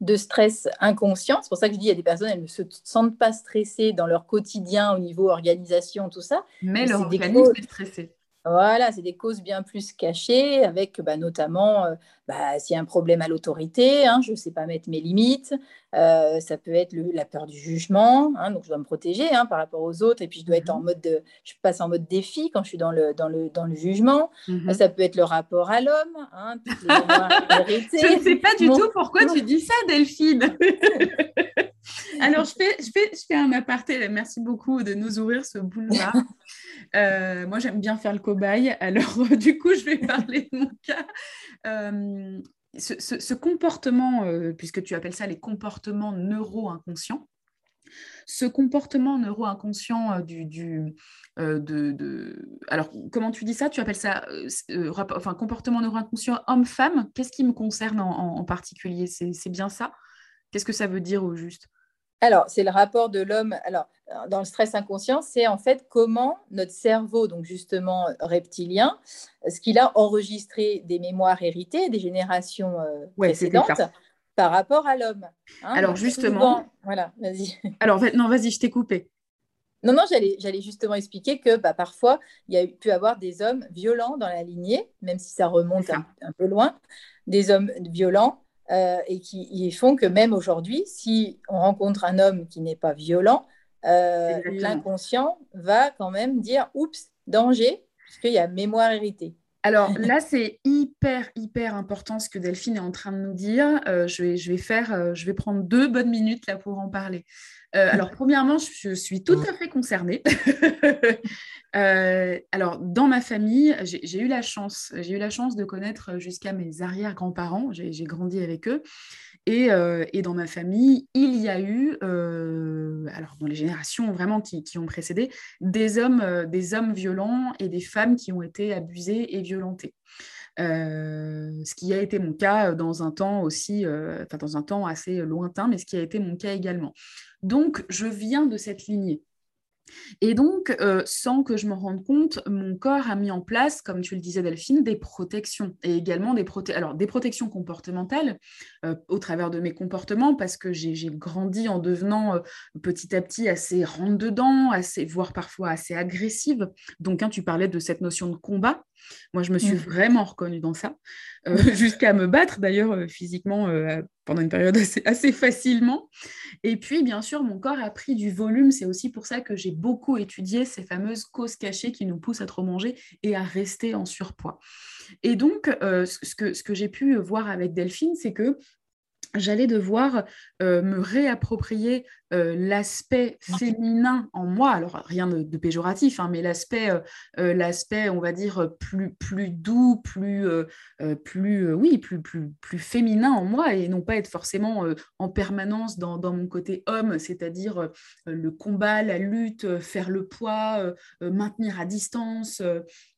de stress inconscient. C'est pour ça que je dis, il y a des personnes, elles ne se sentent pas stressées dans leur quotidien au niveau organisation, tout ça. Mais, leur organisme est stressé. Voilà, c'est des causes bien plus cachées, avec bah, notamment euh, bah, s'il y a un problème à l'autorité, hein, je ne sais pas mettre mes limites, euh, ça peut être la peur du jugement, hein, donc je dois me protéger hein, par rapport aux autres, et puis je dois être en mhm. mode, de, je passe en mode défi quand je suis dans le, dans le, dans le jugement, mhm. ça peut être le rapport à l'homme, je ne sais pas du tout pourquoi tu dis ça, Delphine. Alors, je fais, je, fais, je fais un aparté. Merci beaucoup de nous ouvrir ce boulevard. Euh, moi, j'aime bien faire le cobaye. Alors, du coup, je vais parler de mon cas. Euh, ce, comportement, euh, puisque tu appelles ça les comportements neuro-inconscients, ce comportement neuro-inconscient du, du de, alors comment tu dis ça? Tu appelles ça enfin comportement neuro-inconscient homme-femme? Qu'est-ce qui me concerne en, en particulier? C'est bien ça? Qu'est-ce que ça veut dire au juste? Alors, c'est le rapport de l'homme. Alors, dans le stress inconscient, c'est en fait comment notre cerveau, donc justement reptilien, ce qu'il a enregistré des mémoires héritées des générations euh, précédentes par rapport à l'homme. Hein. Alors, justement. voilà, vas-y. Alors, non, vas-y, je t'ai coupé. Non, non, j'allais justement expliquer que bah, parfois, il y a pu avoir des hommes violents dans la lignée, même si ça remonte un, peu loin, des hommes violents euh, et qui font que même aujourd'hui, si on rencontre un homme qui n'est pas violent, euh, l'inconscient va quand même dire oups, danger, puisqu'il y a mémoire héritée. Alors là, c'est hyper, hyper important ce que Delphine est en train de nous dire. Euh, je, vais, je, vais faire, je vais prendre deux bonnes minutes là pour en parler. Alors, premièrement, je, suis tout à fait concernée. alors, dans ma famille, j'ai eu la chance, j'ai eu la chance de connaître jusqu'à mes arrière-grands-parents. J'ai grandi avec eux. Euh, et, dans ma famille, il y a eu, euh, alors dans les générations vraiment qui, ont précédé, des hommes, euh, des hommes violents et des femmes qui ont été abusées et violentées. ce qui a été mon cas dans un temps aussi, enfin dans un temps assez lointain, mais ce qui a été mon cas également. Donc, je viens de cette lignée. Et donc, euh, sans que je m'en rende compte, mon corps a mis en place, comme tu le disais Delphine, des protections et également des, Alors, des protections comportementales euh, au travers de mes comportements parce que j'ai grandi en devenant euh, petit à petit assez rentre-dedans, assez, voire parfois assez agressive. Donc, hein, tu parlais de cette notion de combat. Moi, je me suis mmh. vraiment reconnue dans ça, jusqu'à me battre d'ailleurs physiquement pendant une période assez, facilement. Et puis, bien sûr, mon corps a pris du volume. C'est aussi pour ça que j'ai beaucoup étudié ces fameuses causes cachées qui nous poussent à trop manger et à rester en surpoids. Et donc, ce que, ce que j'ai pu voir avec Delphine, c'est que j'allais devoir euh, me réapproprier euh, l'aspect féminin en moi, alors rien de, péjoratif, hein, mais l'aspect, euh, l'aspect, on va dire, plus, plus doux, plus, plus, oui, plus, plus, plus féminin en moi, et non pas être forcément en permanence dans, dans, mon côté homme, c'est-à-dire le combat, la lutte, faire le poids, maintenir à distance,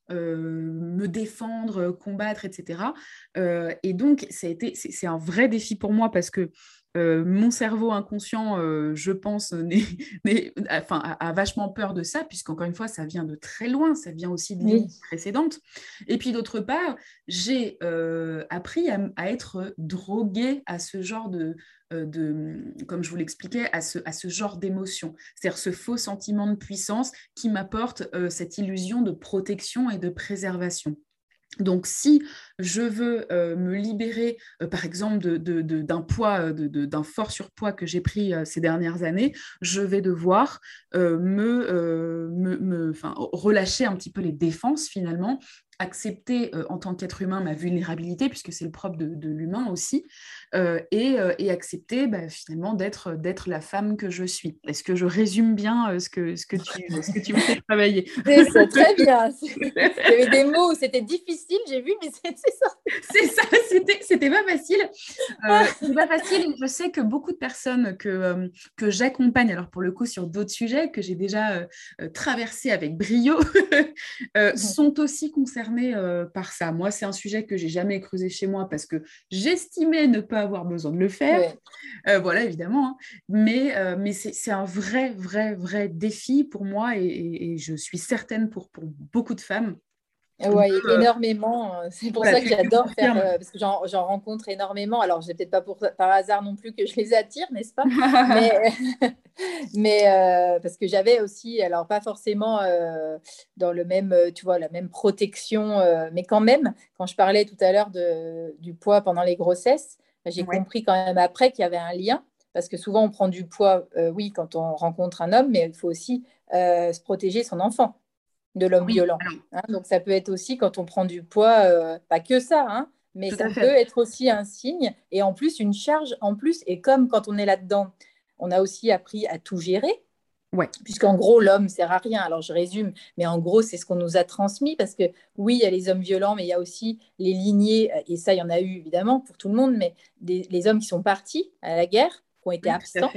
me défendre, combattre, etc. Euh, et donc, c'est un vrai défi pour moi parce que euh, mon cerveau inconscient, euh, je pense, enfin, a, vachement peur de ça, puisqu'encore une fois, ça vient de très loin, ça vient aussi de vie précédente. Et puis d'autre part, j'ai euh, appris à, être droguée à ce genre de, de comme je vous l'expliquais, à ce, à ce genre d'émotion, c'est-à-dire ce faux sentiment de puissance qui m'apporte cette illusion de protection et de préservation. Donc, si je veux euh, me libérer, euh, par exemple, d'un poids, d'un fort surpoids que j'ai pris euh, ces dernières années, je vais devoir me, me, relâcher un petit peu les défenses finalement accepter euh, en tant qu'être humain ma vulnérabilité, puisque c'est le propre de, l'humain aussi, euh, euh, et, accepter bah, finalement d'être, d'être la femme que je suis. Est-ce que je résume bien ce, que, ce, que tu, ce que tu me fais travailler? C'est très bien. Il y avait des mots, c'était difficile, j'ai vu, mais c'est, ça. C'est ça, c'était, c'était pas facile. c'est pas facile. Je sais que beaucoup de personnes que, que j'accompagne, alors pour le coup sur d'autres sujets que j'ai déjà traversés avec brio, mmh sont aussi concernées euh, par ça. Moi, c'est un sujet que j'ai jamais creusé chez moi parce que j'estimais ne pas avoir besoin de le faire. Euh, voilà, évidemment. Hein. Mais, euh, mais c'est un vrai, vrai, vrai défi pour moi et, et je suis certaine pour, pour beaucoup de femmes oui, euh, énormément. C'est pour ça que j'adore faire, euh, parce que j'en rencontre énormément. Alors, c'est peut-être pas pour, par hasard non plus que je les attire, n'est-ce pas? Mais, euh, parce que j'avais aussi, alors pas forcément dans le même, tu vois, la même protection, mais quand même, quand je parlais tout à l'heure du poids pendant les grossesses, j'ai compris quand même après qu'il y avait un lien. Parce que souvent, on prend du poids, oui, quand on rencontre un homme, mais il faut aussi se protéger son enfant de l'homme violent. Hein. donc ça peut être aussi quand on prend du poids, euh, pas que ça, hein, mais ça peut être aussi un signe et en plus une charge en plus. Et comme quand on est là-dedans, on a aussi appris à tout gérer. Ouais. Puisqu'en gros, l'homme sert à rien. Alors, je résume, mais en gros, c'est ce qu'on nous a transmis parce que oui, il y a les hommes violents, mais il y a aussi les lignées, et ça, il y en a eu évidemment pour tout le monde, mais les hommes qui sont partis à la guerre, qui ont été absents.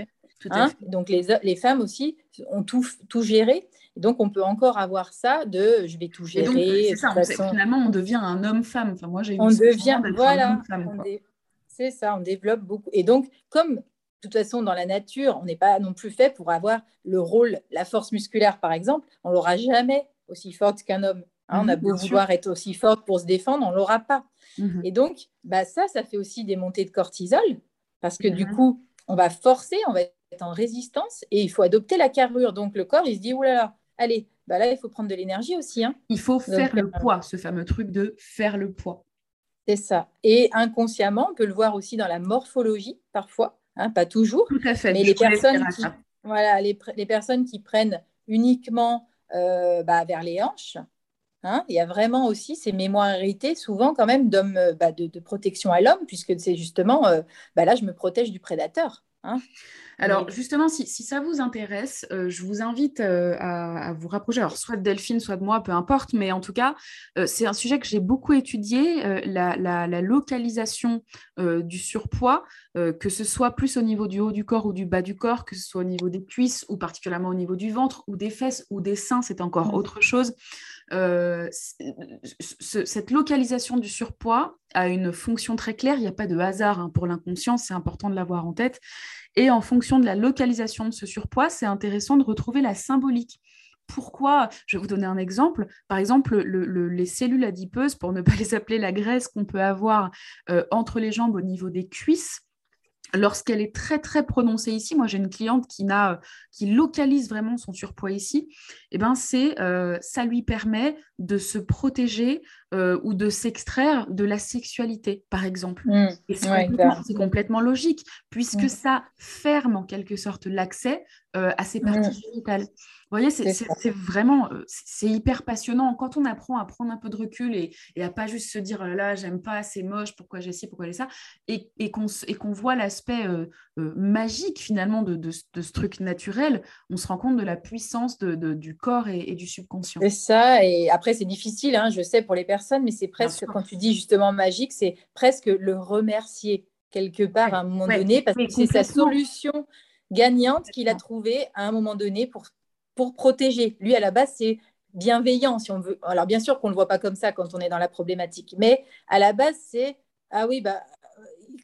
Hein. Donc, les, les, femmes aussi ont tout, tout géré donc, on peut encore avoir ça de je vais tout gérer. C'est ça, finalement, on devient un homme-femme. Enfin, moi, j'ai On devient, voilà. C'est ça, on développe beaucoup. Et donc, comme de toute façon, dans la nature, on n'est pas non plus fait pour avoir le rôle, la force musculaire, par exemple, on l'aura jamais aussi forte qu'un homme. Hein. on a mhm, beau vouloir être aussi forte pour se défendre, on l'aura pas. Mhm. Et donc, bah, ça, ça fait aussi des montées de cortisol, parce que du mhm. coup, on va forcer, on va être en résistance, et il faut adopter la carrure. Donc, le corps, il se dit, oulala, allez, bah là, il faut prendre de l'énergie aussi. Hein. Il faut faire le euh, poids, ce fameux truc de faire le poids. C'est ça. Et inconsciemment, on peut le voir aussi dans la morphologie, parfois, hein, pas toujours. Tout à fait. Mais les personnes, qui, voilà, les, personnes qui prennent uniquement euh, bah, vers les hanches, hein, il y a vraiment aussi ces mémoires héritées, souvent quand même d'hommes euh, bah, de, protection à l'homme, puisque c'est justement, bah, là, je me protège du prédateur. Hein. Alors justement, si, ça vous intéresse, euh, je vous invite euh, à, vous rapprocher, alors soit de Delphine, soit de moi, peu importe, mais en tout cas, euh, c'est un sujet que j'ai beaucoup étudié, la, localisation du surpoids, que ce soit plus au niveau du haut du corps ou du bas du corps, que ce soit au niveau des cuisses ou particulièrement au niveau du ventre ou des fesses ou des seins, c'est encore mmh. autre chose. Cette localisation du surpoids a une fonction très claire, il n'y a pas de hasard hein, pour l'inconscient, c'est important de l'avoir en tête. Et en fonction de la localisation de ce surpoids, c'est intéressant de retrouver la symbolique. Pourquoi? Je vais vous donner un exemple. Par exemple, les cellules adipeuses, pour ne pas les appeler la graisse qu'on peut avoir euh, entre les jambes au niveau des cuisses, lorsqu'elle est très très prononcée ici, moi j'ai une cliente qui, qui localise vraiment son surpoids ici, et eh ben c'est, euh, ça lui permet de se protéger euh, ou de s'extraire de la sexualité, par exemple. Mmh. et c'est, complètement, logique, puisque mmh. ça ferme en quelque sorte l'accès euh, à ces parties mmh. génitales. Vous voyez, c'est vraiment, euh, c'est hyper passionnant. Quand on apprend à prendre un peu de recul et, et à pas juste se dire, là, j'aime pas, c'est moche, pourquoi j'ai ci, pourquoi j'ai ça, et, et qu'on voit l'aspect euh, euh, magique finalement de, de, ce truc naturel, on se rend compte de la puissance de, du corps et, du subconscient. C'est ça, et après c'est difficile, hein, je sais pour les personnes, mais c'est presque, quand tu dis justement magique, c'est presque le remercier quelque part à un moment donné, parce que c'est sa solution gagnante qu'il a trouvée à un moment donné pour pour protéger. Lui, à la base, c'est bienveillant, si on veut. Alors, bien sûr qu'on ne le voit pas comme ça quand on est dans la problématique, mais à la base, c'est ah oui, bah,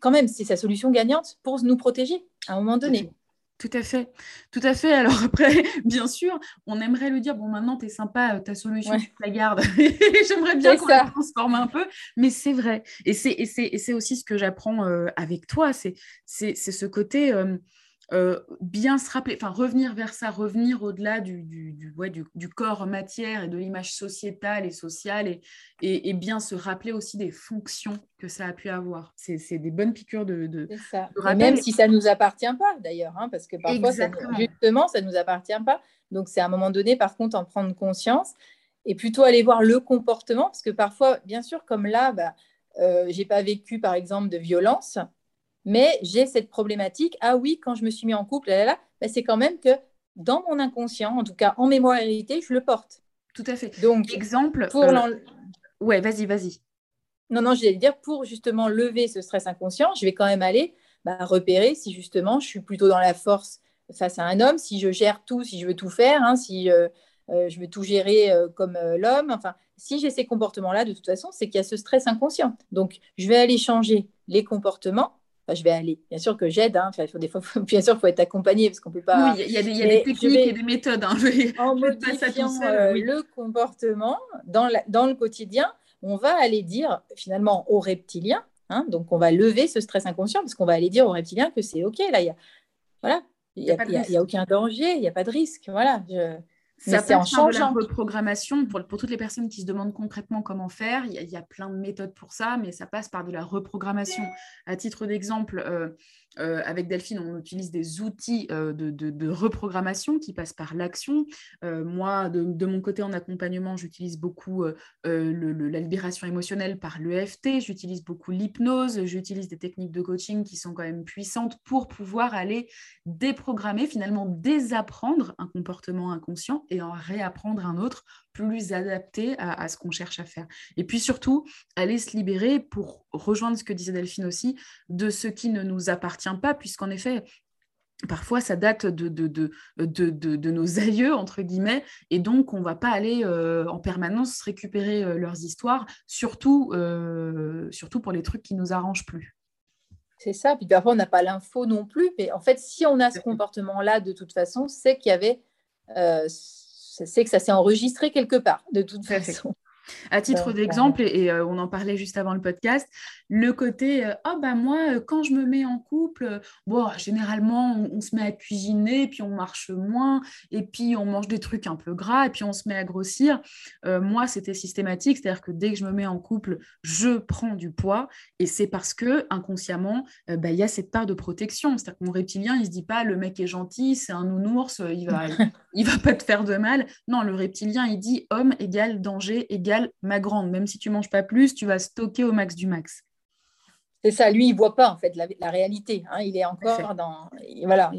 quand même, c'est sa solution gagnante pour nous protéger à un moment donné. Tout à fait, tout à fait. Alors après, bien sûr, on aimerait le dire, bon maintenant tu es sympa, ta solution, tu la gardes. J'aimerais bien qu'on la transforme un peu, mais c'est vrai. Et c'est aussi ce que j'apprends avec toi, c'est ce côté, euh, bien se rappeler, enfin revenir vers ça, revenir au-delà du, du, du, corps matière et de l'image sociétale et sociale et, et, bien se rappeler aussi des fonctions que ça a pu avoir. C'est des bonnes piqûres de, de, ça. Même si ça ne nous appartient pas d'ailleurs, hein, parce que parfois, justement, ça ne nous appartient pas. Donc c'est à un moment donné, par contre, en prendre conscience et plutôt aller voir le comportement, parce que parfois, bien sûr, comme là, bah, euh, j'ai pas vécu par exemple de violence, mais j'ai cette problématique. Ah oui, quand je me suis mis en couple, là, là, bah, c'est quand même que dans mon inconscient, en tout cas en mémoire héritée, je le porte. Tout à fait. Donc, exemple. Pour euh, Ouais, vas-y, vas-y. Non, non, j'allais dire pour justement lever ce stress inconscient, je vais quand même aller bah, repérer si justement je suis plutôt dans la force face à un homme, si je gère tout, si je veux tout faire, hein, si euh, euh, je veux tout gérer comme l'homme. Enfin, si j'ai ces comportements-là, de toute façon, c'est qu'il y a ce stress inconscient. Donc, je vais aller changer les comportements je vais aller. Bien sûr que j'aide. Hein. des fois, bien sûr, il faut être accompagné parce qu'on peut pas. Oui, il y a des, techniques et des méthodes. Hein. en modifiant euh, le comportement dans, dans le quotidien, on va aller dire finalement aux reptiliens. Hein, donc, on va lever ce stress inconscient parce qu'on va aller dire aux reptiliens que c'est OK. Là, il y a, voilà, il n'y a, a, aucun danger, il n'y a pas de risque. Voilà. Je, ça passe en changeant. de la reprogrammation. Pour, pour, toutes les personnes qui se demandent concrètement comment faire, il y, a, plein de méthodes pour ça, mais ça passe par de la reprogrammation. À titre d'exemple, euh, euh, avec Delphine, on utilise des outils euh, de, reprogrammation qui passent par l'action. moi, de, mon côté, en accompagnement, j'utilise beaucoup la libération émotionnelle par l'EFT, j'utilise beaucoup l'hypnose, j'utilise des techniques de coaching qui sont quand même puissantes pour pouvoir aller déprogrammer, finalement désapprendre un comportement inconscient et en réapprendre un autre plus adapté à, ce qu'on cherche à faire. Et puis surtout, aller se libérer pour rejoindre ce que disait Delphine aussi, de ce qui ne nous appartient pas, puisqu'en effet, parfois ça date de, de, de, de, nos aïeux, entre guillemets, et donc on ne va pas aller euh, en permanence récupérer euh, leurs histoires, surtout, euh, surtout pour les trucs qui ne nous arrangent plus. C'est ça, puis parfois on n'a pas l'info non plus, mais en fait si on a ce comportement-là de toute façon, c'est qu'il y avait c'est que ça s'est enregistré quelque part, de toute façon. À titre d'exemple, et, euh, on en parlait juste avant le podcast, le côté euh, ah bah moi euh, quand je me mets en couple bon généralement on, se met à cuisiner puis on marche moins et puis on mange des trucs un peu gras et puis on se met à grossir. Moi c'était systématique c'est à dire que dès que je me mets en couple je prends du poids et c'est parce que inconsciemment bah, il y a cette part de protection. C'est à dire que mon reptilien il se dit pas le mec est gentil c'est un nounours il va il va pas te faire de mal. Non le reptilien il dit homme égale danger égale ma grande même si tu manges pas plus tu vas stocker au max du max c'est ça, lui, il voit pas en fait la, réalité. Hein. il est encore dans. voilà.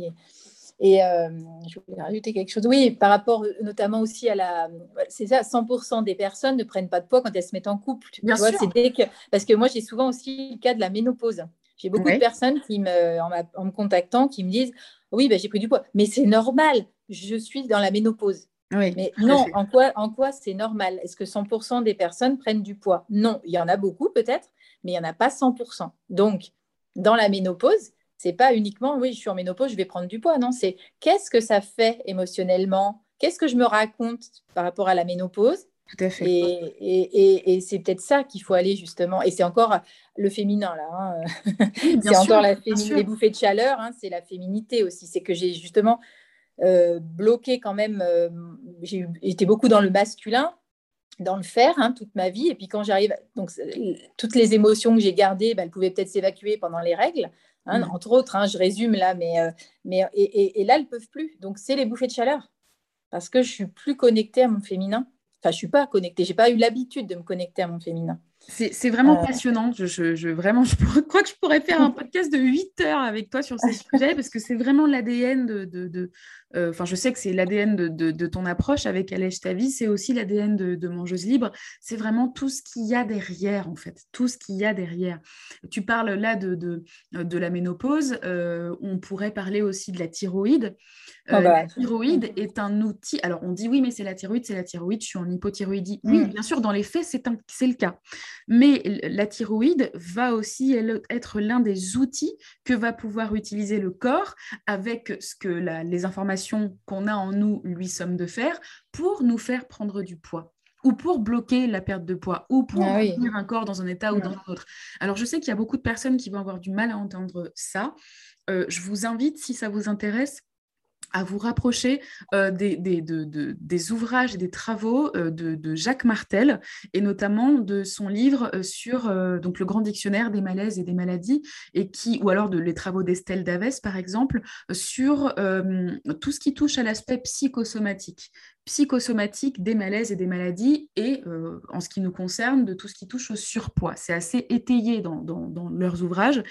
Et euh, je voulais rajouter quelque chose. Oui, par rapport notamment aussi à la. C'est ça, 100% des personnes ne prennent pas de poids quand elles se mettent en couple. Bien sûr. que... Parce que moi, j'ai souvent aussi le cas de la ménopause. J'ai beaucoup de personnes qui me, en, me contactant qui me disent Oui, ben, j'ai pris du poids. Mais c'est normal, je suis dans la ménopause. Oui, mais non, en quoi, en quoi c'est normal? Est-ce que 100% des personnes prennent du poids? Non, il y en a beaucoup peut-être, mais il n'y en a pas 100%. Donc, dans la ménopause, c'est pas uniquement oui, je suis en ménopause, je vais prendre du poids. Non, c'est qu'est-ce que ça fait émotionnellement? Qu'est-ce que je me raconte par rapport à la ménopause? Tout à fait. Et, c'est peut-être ça qu'il faut aller justement. Et c'est encore le féminin là. Hein. c'est encore la les bouffées de chaleur. Hein, c'est la féminité aussi. C'est que j'ai justement euh, bloqué quand même. Euh, j'ai été beaucoup dans le masculin dans le faire hein, toute ma vie. Et puis quand j'arrive, donc toutes les émotions que j'ai gardées, ben, elles pouvaient peut-être s'évacuer pendant les règles. Hein, mm. Entre autres, hein, je résume là, mais, euh, mais et, et, là, elles ne peuvent plus. Donc c'est les bouffées de chaleur parce que je suis plus connectée à mon féminin. Enfin, je suis pas connectée. J'ai pas eu l'habitude de me connecter à mon féminin. C'est vraiment euh. passionnant. Je, je, vraiment, je crois que je pourrais faire un podcast de 8 heures avec toi sur ces sujets parce que c'est vraiment l'ADN de. de, Enfin, je sais que c'est l'ADN de, de, ton approche avec Allège ta vie. C'est aussi l'ADN de, Mangeuse Libre. C'est vraiment tout ce qu'il y a derrière, en fait. Tout ce qu'il y a derrière. Tu parles là de, de, la ménopause. Euh, on pourrait parler aussi de la thyroïde. Ah bah, la thyroïde est un outil. Alors, on dit oui, mais c'est la thyroïde, c'est la thyroïde. Je suis en hypothyroïdie. Oui, mm. bien sûr, dans les faits, c'est le cas. Mais la thyroïde va aussi être l'un des outils que va pouvoir utiliser le corps avec ce que les informations qu'on a en nous lui sommes de faire pour nous faire prendre du poids ou pour bloquer la perte de poids, ou pour ah maintenir un corps dans un état ou dans un autre. Alors, je sais qu'il y a beaucoup de personnes qui vont avoir du mal à entendre ça. Euh, je vous invite, si ça vous intéresse, à vous rapprocher euh, des, ouvrages et des travaux euh, de, Jacques Martel et notamment de son livre sur donc le grand dictionnaire des malaises et des maladies et qui ou alors de les travaux d'Estelle Davès par exemple sur tout ce qui touche à l'aspect psychosomatique psychosomatique des malaises et des maladies et, euh, en ce qui nous concerne, de tout ce qui touche au surpoids. C'est assez étayé dans, leurs ouvrages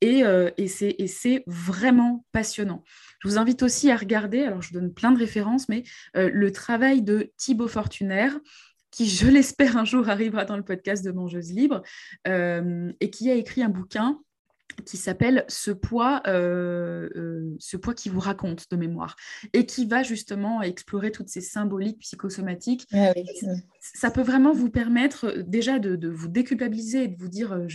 et, euh, et c'est vraiment passionnant. Je vous invite aussi à regarder, alors je donne plein de références, mais euh, le travail de Thibaut Fortunaire, qui, je l'espère, un jour arrivera dans le podcast de Mangeuse Libre, et qui a écrit un bouquin qui s'appelle ce poids, euh, euh, ce poids qui vous raconte de mémoire et qui va justement explorer toutes ces symboliques psychosomatiques. Ah ça peut vraiment vous permettre euh, déjà de, vous déculpabiliser et de vous dire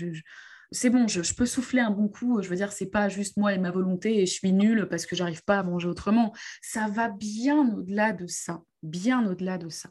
c'est bon, je, peux souffler un bon coup. Je veux dire, c'est pas juste moi et ma volonté et je suis nulle parce que j'arrive pas à manger autrement. Ça va bien au-delà de ça, bien au-delà de ça.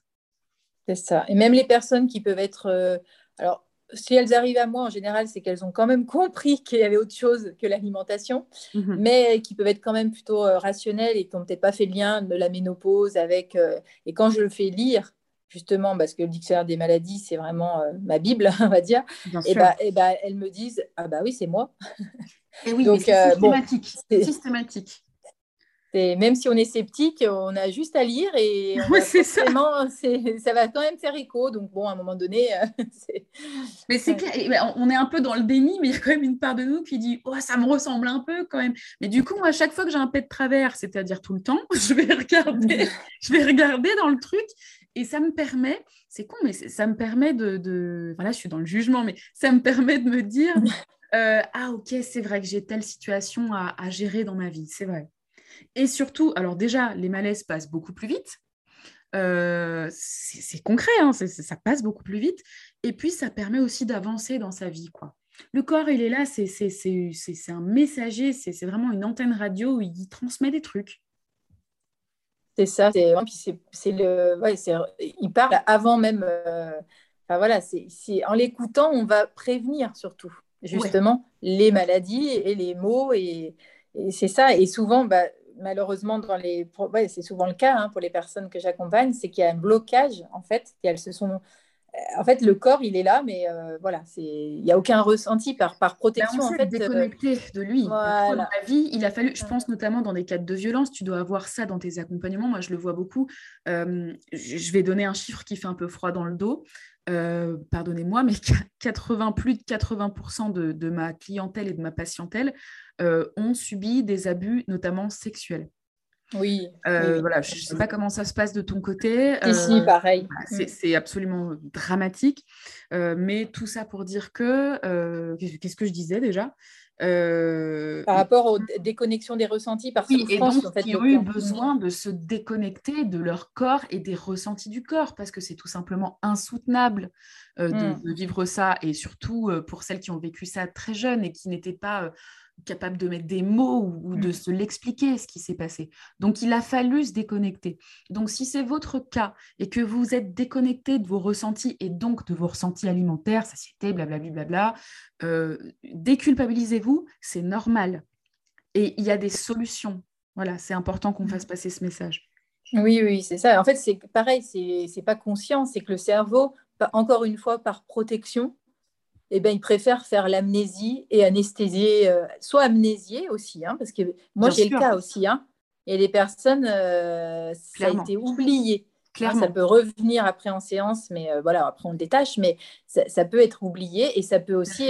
C'est ça. Et même les personnes qui peuvent être, alors si elles arrivent à moi, en général, c'est qu'elles ont quand même compris qu'il y avait autre chose que l'alimentation, mhm. mais qui peuvent être quand même plutôt euh, rationnelles et qui n'ont peut-être pas fait le lien de la ménopause avec. Euh, et quand je le fais lire, justement, parce que le dictionnaire des maladies, c'est vraiment euh, ma Bible, on va dire, et, bah, et bah, elles me disent Ah, bah oui, c'est moi. Et oui, Donc, c'est systématique. systématique même si on est sceptique, on a juste à lire et ça. ça va quand même faire écho. Donc bon, à un moment donné, euh, mais c'est clair. Ben, on est un peu dans le déni, mais il y a quand même une part de nous qui dit oh ça me ressemble un peu quand même. Mais du coup, à chaque fois que j'ai un pet de travers, c'est-à-dire tout le temps, je vais regarder, je vais regarder dans le truc et ça me permet. C'est con, mais ça me permet de, de. Voilà, je suis dans le jugement, mais ça me permet de me dire. Euh, ah ok, c'est vrai que j'ai telle situation à, à gérer dans ma vie, c'est vrai. Et surtout, alors déjà, les malaises passent beaucoup plus vite. Euh, c'est concret, hein, ça passe beaucoup plus vite. Et puis, ça permet aussi d'avancer dans sa vie. quoi. Le corps, il est là, c'est un messager, c'est vraiment une antenne radio où il transmet des trucs. C'est ça, c'est le, ouais, il parle avant même. Euh, enfin voilà, c'est en l'écoutant, on va prévenir surtout justement les maladies et les maux et, c'est ça. Et souvent, bah, malheureusement, dans les, ouais, c'est souvent le cas hein, pour les personnes que j'accompagne, c'est qu'il y a un blocage en fait. Elles se sont, en fait, le corps, il est là, mais euh, voilà, c'est, il n'y a aucun ressenti par, par protection. Ben, en fait, déconnecté de lui. Dans la vie, il a fallu, je pense notamment dans des cas de violence, tu dois avoir ça dans tes accompagnements. Moi, je le vois beaucoup. Euh, je vais donner un chiffre qui fait un peu froid dans le dos. pardonnez-moi, mais 80, plus de 80% de, de, ma clientèle et de ma patientèle euh, ont subi des abus, notamment sexuels. Oui, euh, Voilà, je ne sais pas comment ça se passe de ton côté. Ici, euh, pareil. Mm. C'est absolument dramatique. mais tout ça pour dire que, qu'est-ce que je disais déjà Par rapport aux déconnexions des ressentis par oui, et donc, en fait, ont eu besoin de se déconnecter de leur corps et des ressentis du corps parce que c'est tout simplement insoutenable de, mm. de, vivre ça et surtout pour celles qui ont vécu ça très jeunes et qui n'étaient pas capable de mettre des mots ou, de mm. se l'expliquer ce qui s'est passé. Donc il a fallu se déconnecter. Donc si c'est votre cas et que vous êtes déconnecté de vos ressentis et donc de vos ressentis alimentaires, satiété, blablabla, bla, euh, déculpabilisez-vous, c'est normal. Et il y a des solutions. Voilà, c'est important qu'on fasse passer ce message. Oui, oui, c'est ça. En fait, c'est pareil, c'est pas conscient, c'est que le cerveau, encore une fois, par protection, eh ben, ils préfèrent faire l'amnésie et anesthésier, euh, soit amnésier aussi, hein, parce que moi j'ai le cas aussi, hein, et les personnes, euh, ça a été oublié. Clairement. ça peut revenir après en séance, mais euh, voilà, après on le détache, mais ça, peut être oublié et ça peut aussi,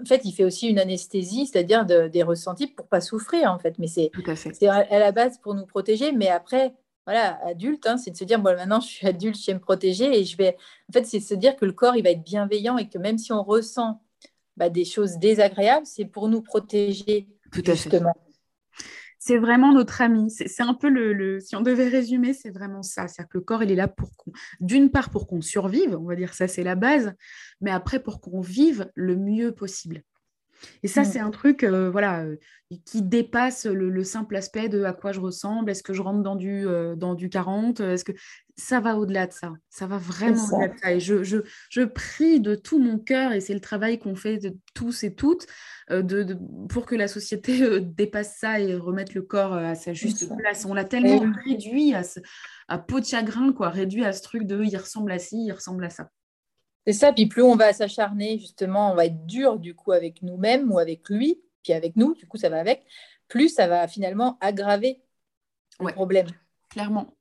en fait, il fait aussi une anesthésie, c'est-à-dire des ressentis pour pas souffrir, en fait. Mais c'est à la base pour nous protéger, mais après, voilà, adulte, hein, c'est de se dire, bon, maintenant je suis adulte, je vais me protéger et je vais. En fait, c'est de se dire que le corps, il va être bienveillant et que même si on ressent bah, des choses désagréables, c'est pour nous protéger. Tout à justement. c'est vraiment notre ami. C'est un peu le, Si on devait résumer, c'est vraiment ça. C'est-à-dire que le corps, il est là pour qu'on. D'une part, pour qu'on survive, on va dire ça, c'est la base, mais après, pour qu'on vive le mieux possible. Et ça, mm. c'est un truc euh, voilà, euh, qui dépasse le, simple aspect de à quoi je ressemble, est-ce que je rentre dans du, euh, dans du 40, est-ce que ça va au-delà de ça, ça va vraiment au-delà de ça. Et je, je, je, prie de tout mon cœur, et c'est le travail qu'on fait de tous et toutes, de, pour que la société dépasse ça et remette le corps à sa juste place. On l'a tellement réduit à, ce, à peau de chagrin, quoi, réduit à ce truc de il ressemble à ci, il ressemble à ça. C'est ça, puis plus on va s'acharner, justement, on va être dur du coup avec nous-mêmes ou avec lui, puis avec nous, du coup ça va avec, plus ça va finalement aggraver le problème. Clairement.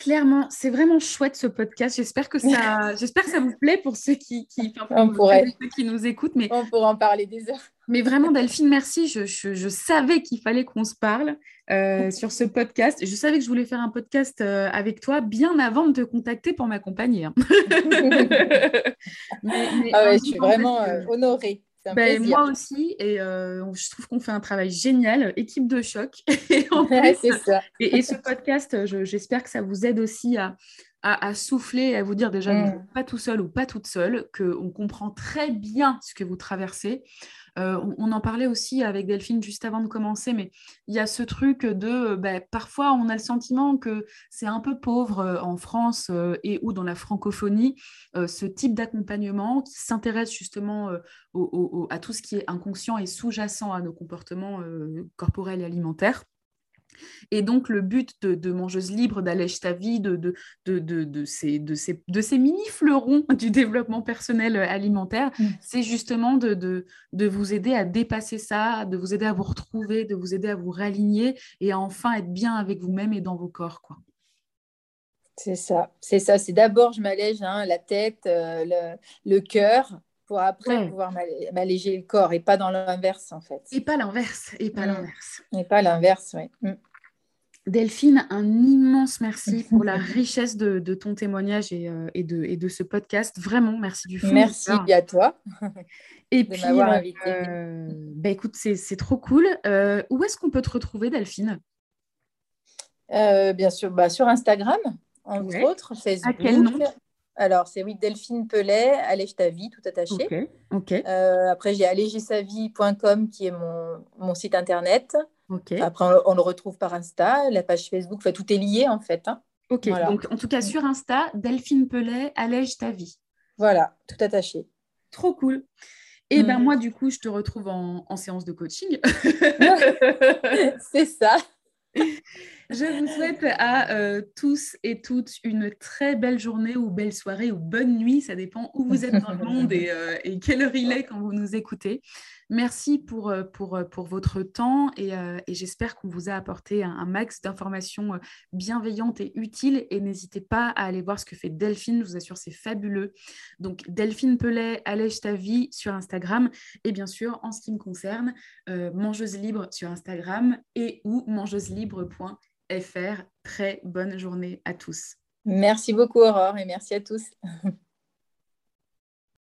Clairement, c'est vraiment chouette ce podcast. J'espère que ça, j'espère que ça vous plaît pour ceux qui, qui, qui nous écoutent. Mais on pourrait en parler des heures. Mais vraiment, Delphine, merci. Je, savais qu'il fallait qu'on se parle euh, sur ce podcast. Je savais que je voulais faire un podcast euh, avec toi bien avant de te contacter pour m'accompagner. Hein. ah je suis vraiment euh, honorée. Ben, moi aussi, et je trouve qu'on fait un travail génial, équipe de choc. et, ça. Et, ce podcast, j'espère que ça vous aide aussi à, à, souffler, à vous dire déjà, mm. pas tout seul ou pas toute seule, qu'on comprend très bien ce que vous traversez, euh, on, en parlait aussi avec Delphine juste avant de commencer, mais il y a ce truc de, euh, bah, parfois on a le sentiment que c'est un peu pauvre euh, en France et ou dans la francophonie, ce type d'accompagnement qui s'intéresse justement à tout ce qui est inconscient et sous-jacent à nos comportements corporels et alimentaires. Et donc, le but de, de Mangeuse Libre, d'Allège ta vie, de, de, de, ces, de, ces, de ces mini-fleurons du développement personnel euh, alimentaire, mm. c'est justement de, de, vous aider à dépasser ça, de vous aider à vous retrouver, de vous aider à vous réaligner et à enfin être bien avec vous-même et dans vos corps. quoi. C'est ça, c'est ça. C'est d'abord, je m'allège hein, la tête, euh, le, le cœur, pour après pouvoir m'alléger le corps et pas dans l'inverse en fait. Et pas l'inverse, et pas mm. l'inverse. Et pas l'inverse, oui. Mm. Delphine, un immense merci pour la richesse de, ton témoignage euh, et, de, et, de, ce podcast. Vraiment, merci du fond. Merci à toi. Et puis, euh, euh, bah, écoute, c'est trop cool. où est-ce qu'on peut te retrouver, Delphine? Bien sûr, bah, sur Instagram, entre autres, Facebook. À quel nom? Alors, c'est oui, Delphine Pellet, Allège ta vie, tout attaché. Euh, après, j'ai allégersavie.com qui est mon, mon, site internet. Ok. Après, on, le retrouve par Insta, la page Facebook, enfin, tout est lié en fait. Hein. Ok, donc en tout cas sur Insta, Delphine Pellet, Allège ta vie. Voilà, tout attaché. Trop cool. Et ben mm. moi, du coup, je te retrouve en, en séance de coaching. c'est ça. Je vous souhaite à euh, tous et toutes une très belle journée ou belle soirée ou bonne nuit, ça dépend où vous êtes dans le monde et, euh, et quelle heure il est quand vous nous écoutez. Merci pour, euh, pour, euh, pour votre temps et, j'espère qu'on vous a apporté un, max d'informations bienveillantes et utiles. Et n'hésitez pas à aller voir ce que fait Delphine, je vous assure, c'est fabuleux. Donc, Delphine Pellet, Allège ta vie sur Instagram. Et bien sûr, en ce qui me concerne, Mangeuse Libre sur Instagram et ou mangeuselibre.fr. Très bonne journée à tous. Merci beaucoup, Aurore, et merci à tous.